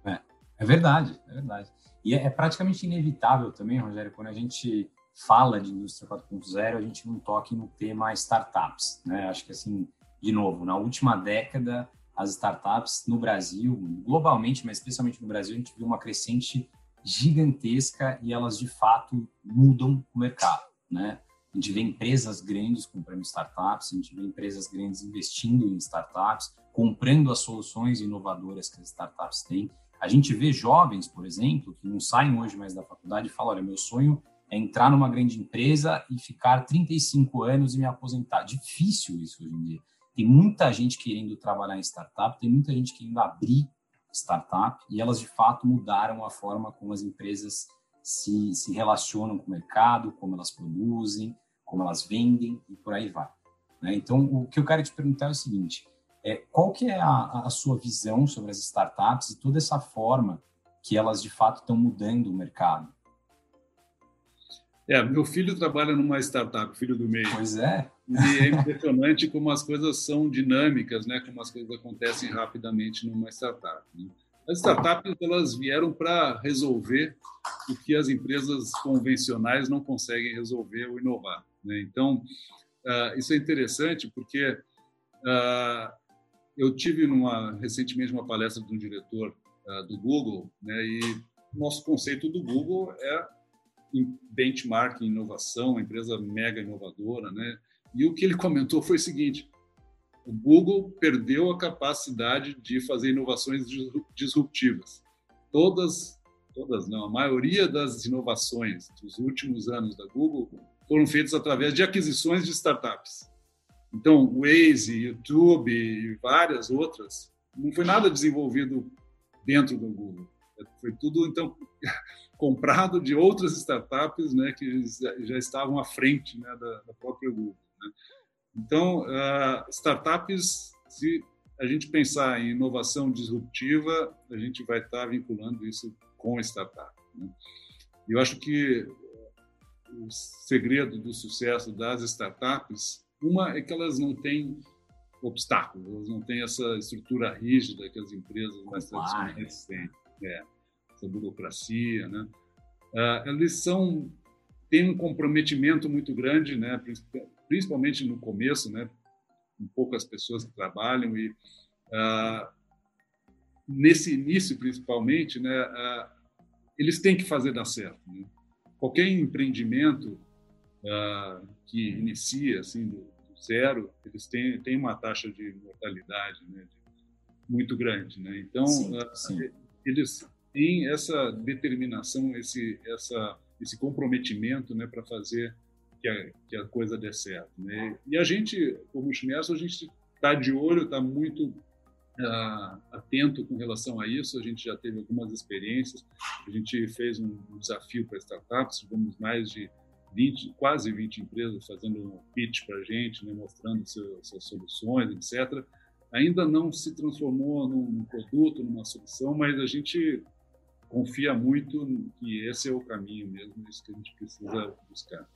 É, é verdade, é verdade. E é, é praticamente inevitável também, Rogério, quando a gente fala de indústria 4.0, a gente não toque no tema startups, né? Acho que assim, de novo, na última década, as startups no Brasil, globalmente, mas especialmente no Brasil, a gente viu uma crescente gigantesca e elas de fato mudam o mercado, né? A gente vê empresas grandes comprando startups, a gente vê empresas grandes investindo em startups, comprando as soluções inovadoras que as startups têm. A gente vê jovens, por exemplo, que não saem hoje mais da faculdade e falam: olha, meu sonho é entrar numa grande empresa e ficar 35 anos e me aposentar. Difícil isso hoje em dia. Tem muita gente querendo trabalhar em startup, tem muita gente querendo abrir startup e elas de fato mudaram a forma como as empresas se, se relacionam com o mercado, como elas produzem, como elas vendem e por aí vai. Né? Então, o que eu quero te perguntar é o seguinte: é, qual que é a, a sua visão sobre as startups e toda essa forma que elas de fato estão mudando o mercado? É, meu filho trabalha numa startup, filho do meio. Pois é. E é impressionante como as coisas são dinâmicas, né? Como as coisas acontecem rapidamente numa startup. Né? As startups elas vieram para resolver o que as empresas convencionais não conseguem resolver ou inovar. Né? Então, uh, isso é interessante porque uh, eu tive numa, recentemente uma palestra de um diretor uh, do Google, né? E nosso conceito do Google é benchmark em inovação, uma empresa mega inovadora, né? E o que ele comentou foi o seguinte: o Google perdeu a capacidade de fazer inovações disruptivas. Todas, todas não, a maioria das inovações dos últimos anos da Google foram feitas através de aquisições de startups. Então, Waze, YouTube e várias outras, não foi nada desenvolvido dentro do Google. Foi tudo, então, comprado de outras startups né, que já estavam à frente né, da, da própria Google. Né? Então, uh, startups, se a gente pensar em inovação disruptiva, a gente vai estar vinculando isso com startup. Né? Eu acho que o segredo do sucesso das startups, uma é que elas não têm obstáculos, elas não têm essa estrutura rígida que as empresas mais tradicionais têm. É, essa burocracia, né? Uh, eles são têm um comprometimento muito grande, né? Principalmente no começo, né? Com poucas pessoas que trabalham e uh, nesse início, principalmente, né? Uh, eles têm que fazer dar certo. Né? Qualquer empreendimento que inicia assim do, do, zero, eles têm, têm uma taxa de mortalidade né? muito grande, né? Então sim, sim. eles em essa determinação, esse, essa, esse comprometimento né, para fazer que a, que a coisa dê certo. Né? E a gente, como Schmerz, a gente está de olho, está muito uh, atento com relação a isso. A gente já teve algumas experiências. A gente fez um desafio para startups, tivemos mais de 20, quase 20 empresas fazendo um pitch para a gente, né, mostrando seu, suas soluções, etc. Ainda não se transformou num produto, numa solução, mas a gente confia muito que esse é o caminho mesmo, isso que a gente precisa buscar.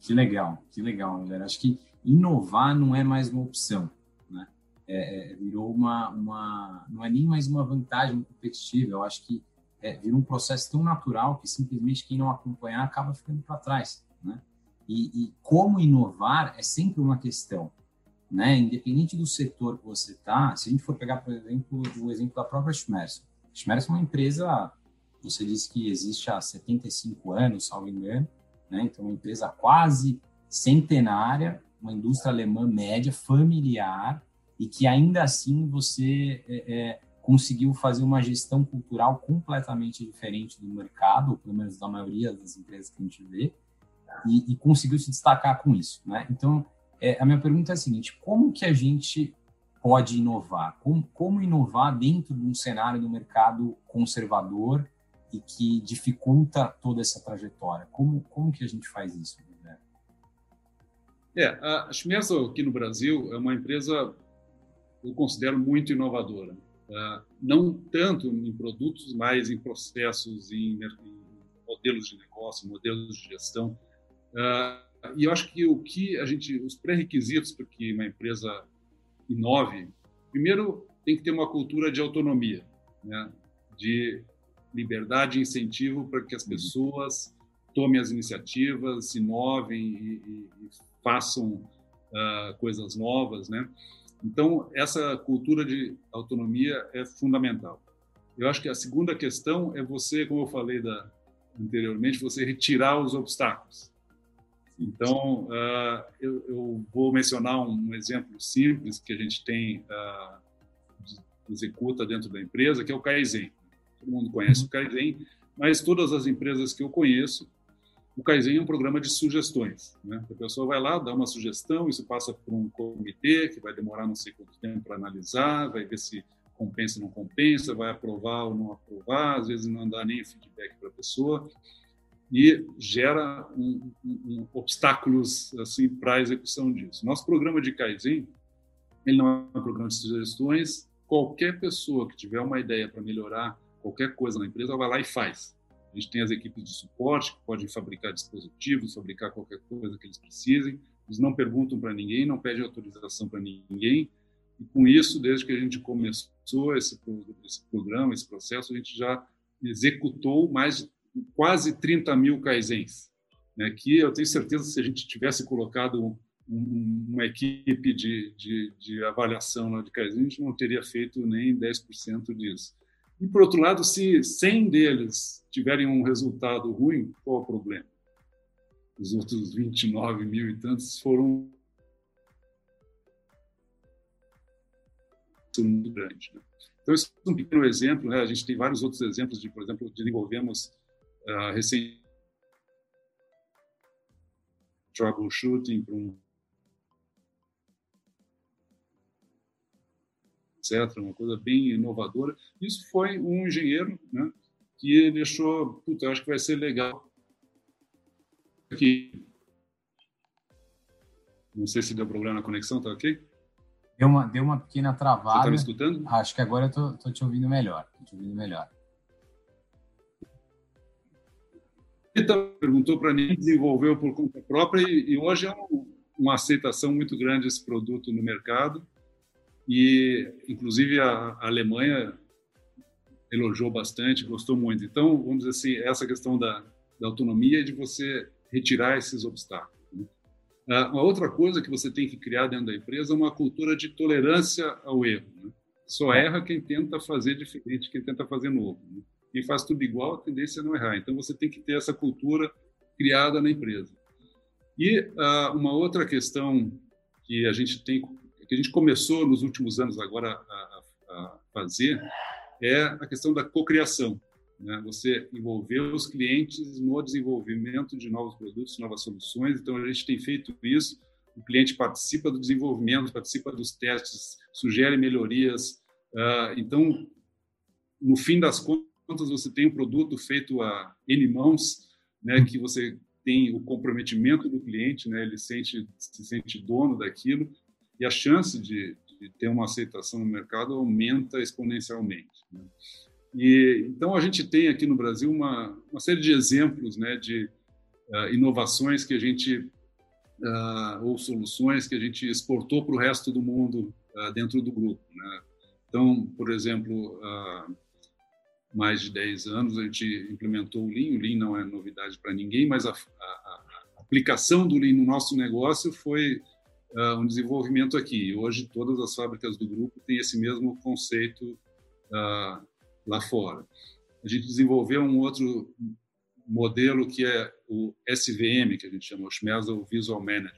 Que legal, que legal, galera. Acho que inovar não é mais uma opção, né? É, é, virou uma, uma, não é nem mais uma vantagem competitiva. Eu acho que é, virou um processo tão natural que simplesmente quem não acompanhar acaba ficando para trás, né? E, e, como inovar é sempre uma questão, né? Independente do setor que você está, se a gente for pegar, por exemplo, o exemplo da própria Schmerz, Schmerz é uma empresa, você disse que existe há 75 anos, salvo engano, né? Então, uma empresa quase centenária, uma indústria alemã média, familiar, e que ainda assim você é, é, conseguiu fazer uma gestão cultural completamente diferente do mercado, ou pelo menos da maioria das empresas que a gente vê, e, e conseguiu se destacar com isso, né? Então, é, a minha pergunta é a seguinte: como que a gente pode inovar? Como, como inovar dentro de um cenário do mercado conservador e que dificulta toda essa trajetória? Como, como que a gente faz isso? Né? É, a Schmerz aqui no Brasil é uma empresa eu considero muito inovadora. Tá? Não tanto em produtos, mas em processos, em, modelos de negócio, modelos de gestão. Uh, e eu acho que o que a gente, os pré-requisitos para que uma empresa inove, primeiro tem que ter uma cultura de autonomia, né? de liberdade e incentivo para que as pessoas tomem as iniciativas, inovem e, e, e façam uh, coisas novas, né? Então essa cultura de autonomia é fundamental. Eu acho que a segunda questão é você, como eu falei da, anteriormente, você retirar os obstáculos. Então, uh, eu, eu, vou mencionar um exemplo simples que a gente tem, uh, executa dentro da empresa, que é o Kaizen. Todo mundo conhece o uhum. Kaizen, mas todas as empresas que eu conheço, o Kaizen é um programa de sugestões. Né? A pessoa vai lá, dá uma sugestão, isso passa por um comitê que vai demorar não sei quanto tempo para analisar, vai ver se compensa ou não compensa, vai aprovar ou não aprovar, às vezes não dá nem feedback para a pessoa e gera um, um, obstáculos assim para a execução disso. Nosso programa de Kaizen, ele não é um programa de sugestões. Qualquer pessoa que tiver uma ideia para melhorar qualquer coisa na empresa, vai lá e faz. A gente tem as equipes de suporte que podem fabricar dispositivos, fabricar qualquer coisa que eles precisem. Eles não perguntam para ninguém, não pedem autorização para ninguém. E com isso, desde que a gente começou esse, esse programa, esse processo, a gente já executou mais quase 30 mil kaizens, né, que eu tenho certeza se a gente tivesse colocado um, um, uma equipe de, de, de avaliação lá de kaizen, a gente não teria feito nem 10% disso. E, por outro lado, se 100 deles tiverem um resultado ruim, qual o problema? Os outros 29 mil e tantos foram muito grande. Né? Então, isso é um pequeno exemplo. Né? A gente tem vários outros exemplos de, por exemplo, desenvolvemos uh, recém troubleshooting para um etc., uma coisa bem inovadora. Isso foi um engenheiro né, que deixou, puta, eu acho que vai ser legal. Aqui. Não sei se deu problema na conexão, tá ok? Deu uma, deu uma pequena travada. Você tá me escutando? Acho que agora eu tô, tô te ouvindo melhor. Tô te ouvindo melhor. Ele perguntou para mim, desenvolveu por conta própria e, e hoje é um, uma aceitação muito grande esse produto no mercado e inclusive a, a Alemanha elogiou bastante, gostou muito. Então, vamos dizer assim, essa questão da, da autonomia de você retirar esses obstáculos. Né? Ah, uma outra coisa que você tem que criar dentro da empresa é uma cultura de tolerância ao erro. Né? Só erra quem tenta fazer diferente, quem tenta fazer novo. Né? Quem faz tudo igual, a tendência é não errar. Então, você tem que ter essa cultura criada na empresa. E uh, uma outra questão que a gente tem que a gente começou nos últimos anos agora a, a fazer é a questão da cocriação. Né? Você envolver os clientes no desenvolvimento de novos produtos, novas soluções. Então, a gente tem feito isso. O cliente participa do desenvolvimento, participa dos testes, sugere melhorias. Uh, então, no fim das contas, você tem um produto feito a N mãos, né, que você tem o comprometimento do cliente, né, ele sente, se sente dono daquilo, e a chance de, de ter uma aceitação no mercado aumenta exponencialmente. Né? E então a gente tem aqui no Brasil uma, uma série de exemplos, né, de uh, inovações que a gente uh, ou soluções que a gente exportou para o resto do mundo uh, dentro do grupo. Né? Então, por exemplo, mais de 10 anos a gente implementou o Lean. O Lean não é novidade para ninguém, mas a, a, a aplicação do Lean no nosso negócio foi uh, um desenvolvimento aqui. Hoje, todas as fábricas do grupo têm esse mesmo conceito uh, lá fora. A gente desenvolveu um outro modelo que é o SVM, que a gente chama, o Schmersel Visual Management,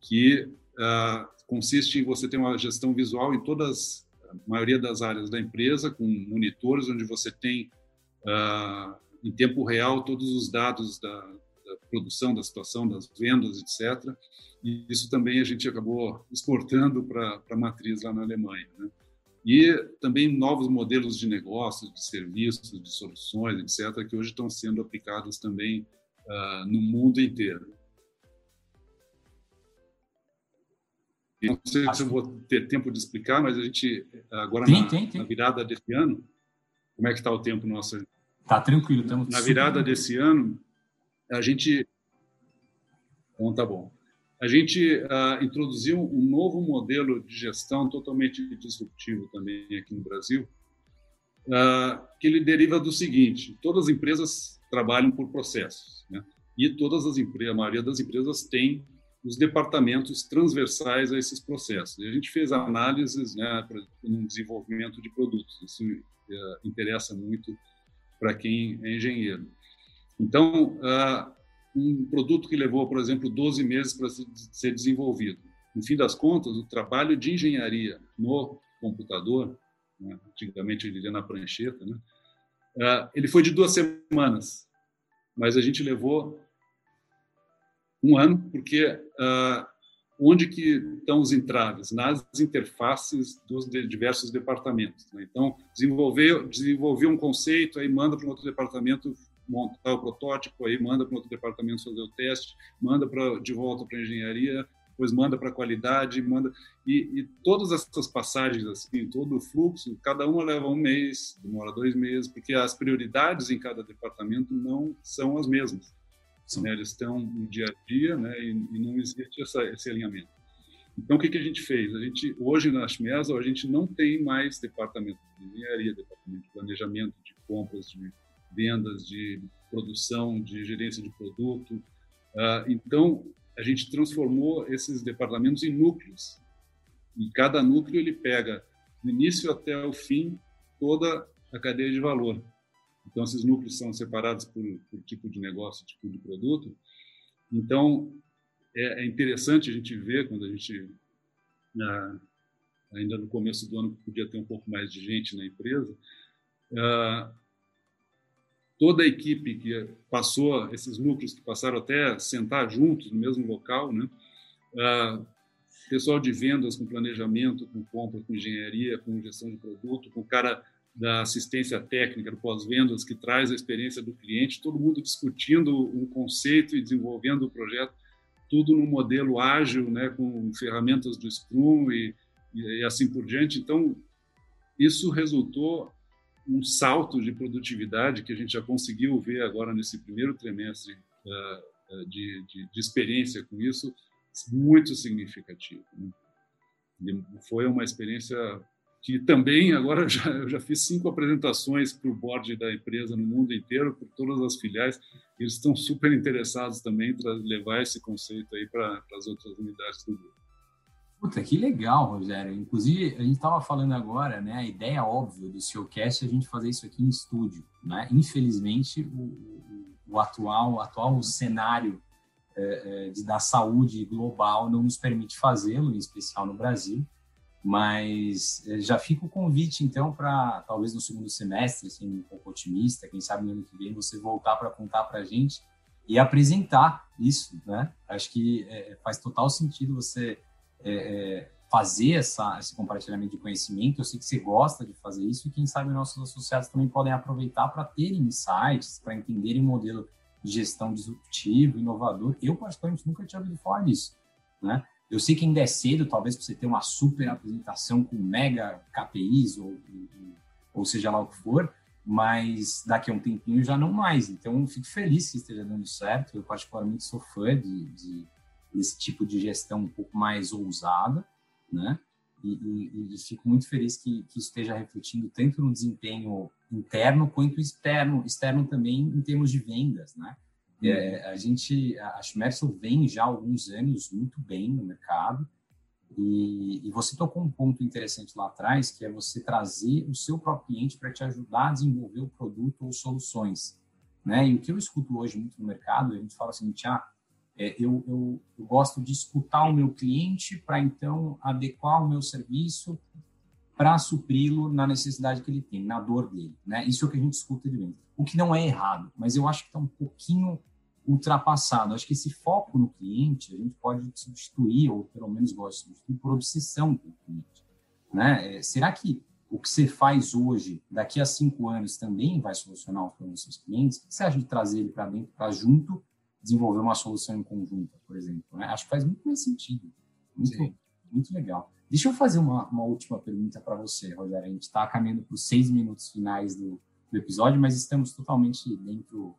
que uh, consiste em você ter uma gestão visual em todas, maioria das áreas da empresa, com monitores onde você tem uh, em tempo real todos os dados da, da, produção, da situação, das vendas, etc. E isso também a gente acabou exportando para a matriz lá na Alemanha. Né? E também novos modelos de negócios, de serviços, de soluções, etc., que hoje estão sendo aplicados também uh, no mundo inteiro. Não sei se eu vou ter tempo de explicar, mas a gente, agora tem, na, tem, tem. na, virada desse ano, como é que está o tempo nosso? Está tranquilo, estamos Na virada desse ano, a gente... Então, tá bom a gente uh, introduziu um novo modelo de gestão totalmente disruptivo também aqui no Brasil, uh, que ele deriva do seguinte: todas as empresas trabalham por processos, né? e todas as empresas, a maioria das empresas tem os departamentos transversais a esses processos. E a gente fez análises né, no desenvolvimento de produtos. Isso uh, interessa muito para quem é engenheiro. Então, uh, um produto que levou, por exemplo, 12 meses para ser desenvolvido. No fim das contas, o trabalho de engenharia no computador, né, antigamente diria na prancheta, né, uh, ele foi de duas semanas, mas a gente levou um ano, porque uh, onde que estão os entraves? Nas interfaces dos diversos departamentos. Né? Então, desenvolver, desenvolver um conceito, aí manda para um outro departamento montar o protótipo, aí manda para outro departamento fazer o teste, manda para de volta para a engenharia, depois manda para qualidade, manda e, e, todas essas passagens assim, todo o fluxo, cada uma leva um mês, demora dois meses, porque as prioridades em cada departamento não são as mesmas. Né? Eles estão no dia a dia, né? E, e não existe essa, esse alinhamento. Então, o que, que a gente fez? A gente, hoje na Schmesa, a gente não tem mais departamento de engenharia, departamento de planejamento, de compras, de vendas, de produção, de gerência de produto. Ah, então, a gente transformou esses departamentos em núcleos. E cada núcleo ele pega, do início até o fim, toda a cadeia de valor. Então, esses núcleos são separados por, por tipo de negócio, tipo de produto. Então, é, é interessante a gente ver quando a gente, ainda no começo do ano, podia ter um pouco mais de gente na empresa, ah, toda a equipe que passou, esses núcleos que passaram até sentar juntos no mesmo local, né? Ah, pessoal de vendas com planejamento, com compra, com engenharia, com gestão de produto, com o cara da assistência técnica, do pós-vendas, que traz a experiência do cliente, todo mundo discutindo um conceito e desenvolvendo o projeto, tudo num modelo ágil, né, com ferramentas do Scrum e, e assim por diante. Então, isso resultou um salto de produtividade que a gente já conseguiu ver agora nesse primeiro trimestre uh, de, de, de experiência com isso, muito significativo. Né? Foi uma experiência que também agora já, eu já fiz cinco apresentações para o board da empresa no mundo inteiro, por todas as filiais. Eles estão super interessados também para levar esse conceito aí para as outras unidades do grupo. Puta, que legal, Rogério. Inclusive, a gente estava falando agora, né? A ideia óbvia do seu cast é a gente fazer isso aqui em estúdio, né? Infelizmente, o, o, atual, atual cenário é, é, de, da saúde global não nos permite fazê-lo, em especial no Brasil. Mas é, já fica o convite, então, para talvez no segundo semestre, assim, um pouco otimista, quem sabe no ano que vem você voltar para contar para a gente e apresentar isso, né? Acho que é, faz total sentido você é, é, fazer essa, esse compartilhamento de conhecimento. Eu sei que você gosta de fazer isso e quem sabe nossos associados também podem aproveitar para terem insights, para entenderem o modelo de gestão disruptivo, inovador. Eu, particularmente, nunca tinha ouvido falar nisso, né? Eu sei que ainda é cedo, talvez, para você ter uma super apresentação com mega KPIs ou, ou seja lá o que for, mas daqui a um tempinho já não mais. Então, fico feliz que esteja dando certo. Eu, particularmente, sou fã de, de desse tipo de gestão um pouco mais ousada, né? E, e, e fico muito feliz que, que esteja refletindo tanto no desempenho interno quanto externo, externo também em termos de vendas, né? É, a gente, a Schmerzel vem já há alguns anos muito bem no mercado e, e, você tocou um ponto interessante lá atrás, que é você trazer o seu próprio cliente para te ajudar a desenvolver o produto ou soluções, né? E o que eu escuto hoje muito no mercado, a gente fala assim, ah, é, eu, eu, eu gosto de escutar o meu cliente para então adequar o meu serviço para supri-lo na necessidade que ele tem, na dor dele, né? Isso é o que a gente escuta de venda. O que não é errado, mas eu acho que está um pouquinho ultrapassado. Acho que esse foco no cliente a gente pode substituir, ou pelo menos gosta de substituir, por obsessão com o cliente. Né? É, será que o que você faz hoje, daqui a cinco anos, também vai solucionar o problema dos seus clientes? O que você acha de trazer ele para dentro, para junto, desenvolver uma solução em conjunto, por exemplo? Né? Acho que faz muito mais sentido. Muito, muito legal. Deixa eu fazer uma, uma última pergunta para você, Rogério. A gente está caminhando para os seis minutos finais do, do, episódio, mas estamos totalmente dentro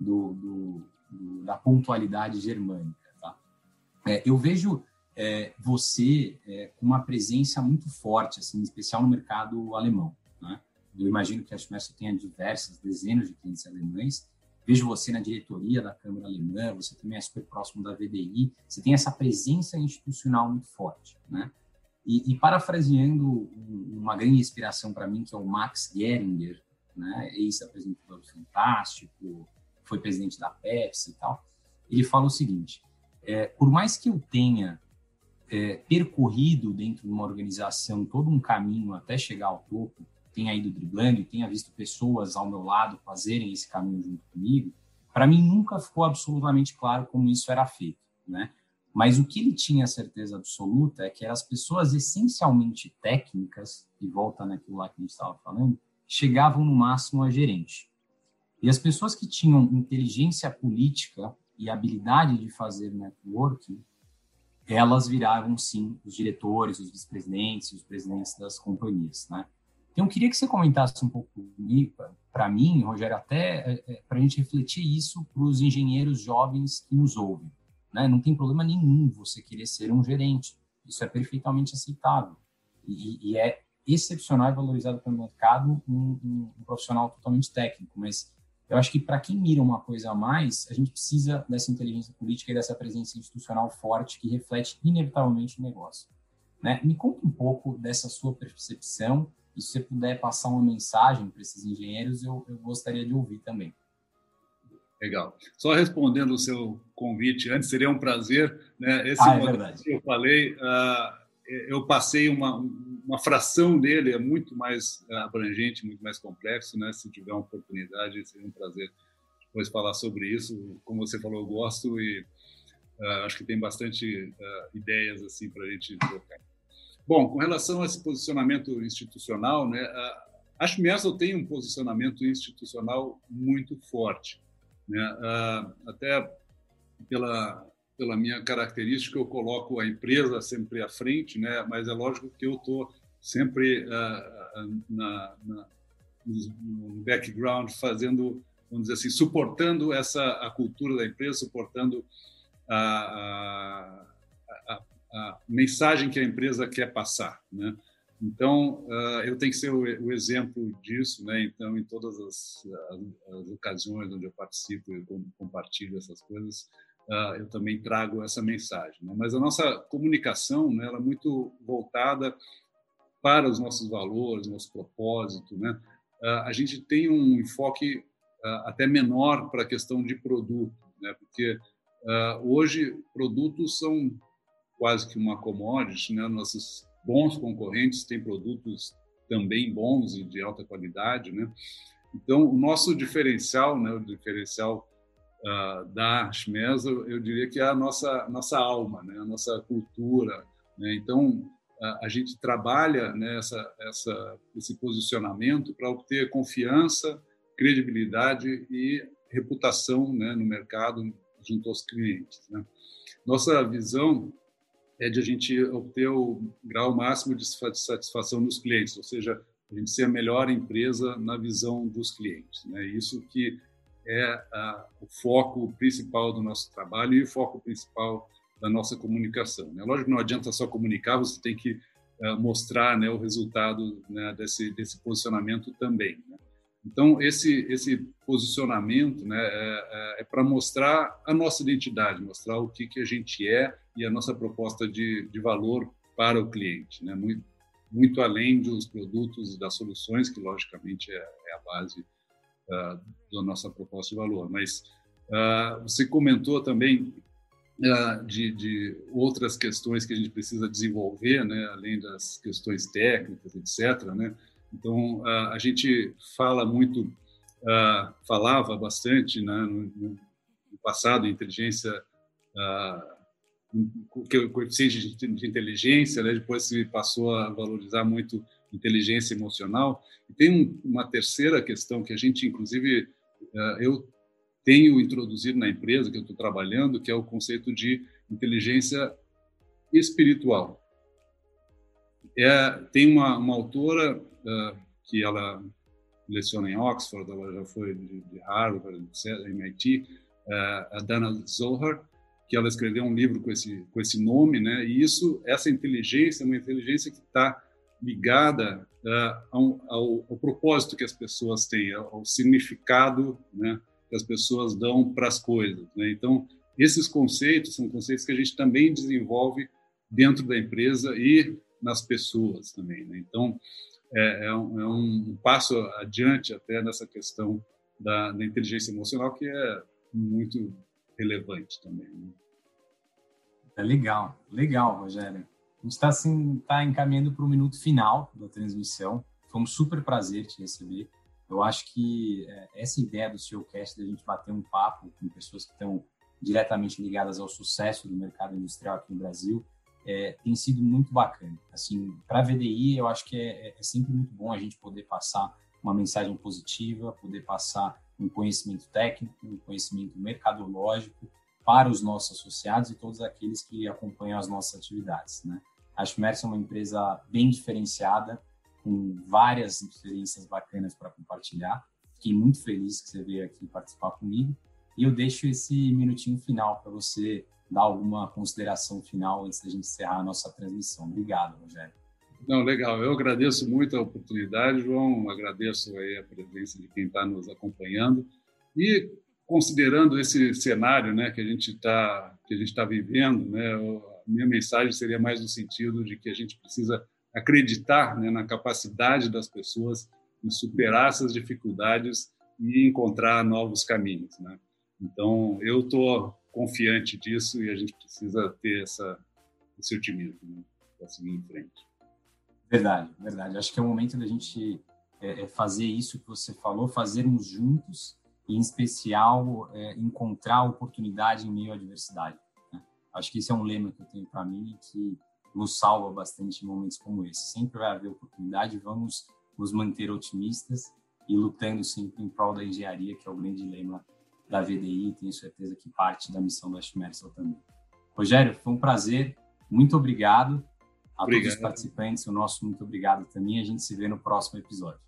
do, do do, da pontualidade germânica. Tá? É, eu vejo é, você é, com uma presença muito forte, assim, em especial no mercado alemão. Né? Eu imagino que a Schmessel tenha diversas, dezenas de clientes alemães. Vejo você na diretoria da Câmara Alemã, você também é super próximo da VDI, você tem essa presença institucional muito forte. Né? E, e parafraseando uma grande inspiração para mim, que é o Max Geringer, né? ex-apresentador fantástico, foi presidente da Pepsi e tal, ele fala o seguinte: é, por mais que eu tenha é, percorrido dentro de uma organização todo um caminho até chegar ao topo, tenha ido driblando e tenha visto pessoas ao meu lado fazerem esse caminho junto comigo, para mim nunca ficou absolutamente claro como isso era feito, né? Mas o que ele tinha certeza absoluta é que as pessoas essencialmente técnicas, e volta naquilo lá que a gente estava falando, chegavam no máximo a gerente. E as pessoas que tinham inteligência política e habilidade de fazer networking, elas viravam, sim, os diretores, os vice-presidentes, os presidentes das companhias, né? Então, eu queria que você comentasse um pouco para mim, Rogério, até é, é, para a gente refletir isso para os engenheiros jovens que nos ouvem. Né? Não tem problema nenhum você querer ser um gerente. Isso é perfeitamente aceitável. E, e é excepcional e valorizado pelo mercado um, um, um profissional totalmente técnico. Mas eu acho que para quem mira uma coisa a mais, a gente precisa dessa inteligência política e dessa presença institucional forte que reflete inevitavelmente o negócio. Né? Me conta um pouco dessa sua percepção E se você puder passar uma mensagem para esses engenheiros, eu, eu gostaria de ouvir também. Legal. Só respondendo o seu convite antes, seria um prazer. Né? Esse ah, é verdade. que eu falei, uh, eu passei uma, uma fração dele, é muito mais abrangente, muito mais complexo. Né? Se tiver uma oportunidade, seria um prazer depois falar sobre isso. Como você falou, eu gosto e uh, acho que tem bastante uh, ideias assim para a gente trocar. Bom, com relação a esse posicionamento institucional, né, a Schmersel tem um posicionamento institucional muito forte. Né? Uh, até pela, pela minha característica, eu coloco a empresa sempre à frente, né? mas é lógico que eu estou sempre uh, na, na, no background fazendo, vamos dizer assim, suportando essa a cultura da empresa, suportando a, a, a, a mensagem que a empresa quer passar, né? Então, uh, eu tenho que ser o, o, exemplo disso, né? Então, em todas as, as, as, ocasiões onde eu participo e compartilho essas coisas, eu também trago essa mensagem. Né? Mas a nossa comunicação, né, ela é muito voltada para os nossos valores, nosso propósito, né? Uh, a gente tem um enfoque até menor para a questão de produto, né? Porque hoje produtos são quase que uma commodity, né? Nossos bons concorrentes têm produtos também bons e de alta qualidade, né? Então, o nosso diferencial, né, o diferencial uh, da Schmesa, eu diria que é a nossa nossa alma, né, a nossa cultura, né? Então, a gente trabalha né, essa esse posicionamento para obter confiança, credibilidade e reputação, né, no mercado junto aos clientes, né? Nossa visão é de a gente obter o grau máximo de satisfação dos clientes, ou seja, a gente ser a melhor empresa na visão dos clientes. Né? Isso que é a, o foco principal do nosso trabalho e o foco principal da nossa comunicação. Né? Lógico que não adianta só comunicar, você tem que uh, mostrar né, o resultado né, desse, desse posicionamento também. Né? Então, esse, esse posicionamento né, é, é, é para mostrar a nossa identidade, mostrar o que, que a gente é e a nossa proposta de, de valor para o cliente, né? muito, muito além dos produtos e das soluções, que logicamente é, é a base da nossa proposta de valor. Mas uh, você comentou também uh, de, de, outras questões que a gente precisa desenvolver, né? além das questões técnicas, etc. Né? Então, a gente fala muito, falava bastante né? no, no passado, inteligência o coeficiente de inteligência, né? depois se passou a valorizar muito inteligência emocional. E tem um, uma terceira questão que a gente, inclusive, uh, eu tenho introduzido na empresa que eu estou trabalhando, que é o conceito de inteligência espiritual. É, tem uma, uma autora uh, que ela leciona em Oxford, ela já foi de, de Harvard, MIT, uh, eh, a Dana Zohar, que ela escreveu um livro com esse com esse nome, né? E isso, essa inteligência, é uma inteligência que está ligada uh, ao, ao, ao, propósito que as pessoas têm, ao significado, né? Que as pessoas dão para as coisas. Né? Então, esses conceitos são conceitos que a gente também desenvolve dentro da empresa e nas pessoas também. Né? Então, é, é, um, é, um, passo adiante até nessa questão da, da inteligência emocional que é muito relevante também. Né? É legal, legal, Rogério. A gente está assim, tá encaminhando para o minuto final da transmissão. Foi um super prazer te receber. Eu acho que é, essa ideia do seu cast, da gente bater um papo com pessoas que estão diretamente ligadas ao sucesso do mercado industrial aqui no Brasil, é, tem sido muito bacana. Assim, para a VDI, eu acho que é, é, é, sempre muito bom a gente poder passar uma mensagem positiva, poder passar um conhecimento técnico, um conhecimento mercadológico para os nossos associados e todos aqueles que acompanham as nossas atividades. Né? A Schmerz é uma empresa bem diferenciada, com várias experiências bacanas para compartilhar. Fiquei muito feliz que você veio aqui participar comigo. E eu deixo esse minutinho final para você dar alguma consideração final antes da gente encerrar a nossa transmissão. Obrigado, Rogério. Não, legal. Eu agradeço muito a oportunidade, João. Agradeço aí a presença de quem está nos acompanhando. E considerando esse cenário, né, que a gente está que a gente está vivendo, né, minha mensagem seria mais no sentido de que a gente precisa acreditar né, na capacidade das pessoas em superar essas dificuldades e encontrar novos caminhos. Né? Então, eu estou confiante disso e a gente precisa ter essa, esse otimismo né, para seguir em frente. Verdade, verdade. Acho que é o momento da gente é, é fazer isso que você falou, fazermos juntos, e em especial é, encontrar oportunidade em meio à adversidade. Acho que esse é um lema que eu tenho para mim que nos salva bastante em momentos como esse. Sempre vai haver oportunidade, vamos nos manter otimistas e lutando sempre em prol da engenharia, que é o grande lema da VDI, tenho certeza que parte da missão da Schmersel também. Rogério, foi um prazer, muito obrigado a obrigado. todos os participantes, o nosso muito obrigado também, a gente se vê no próximo episódio.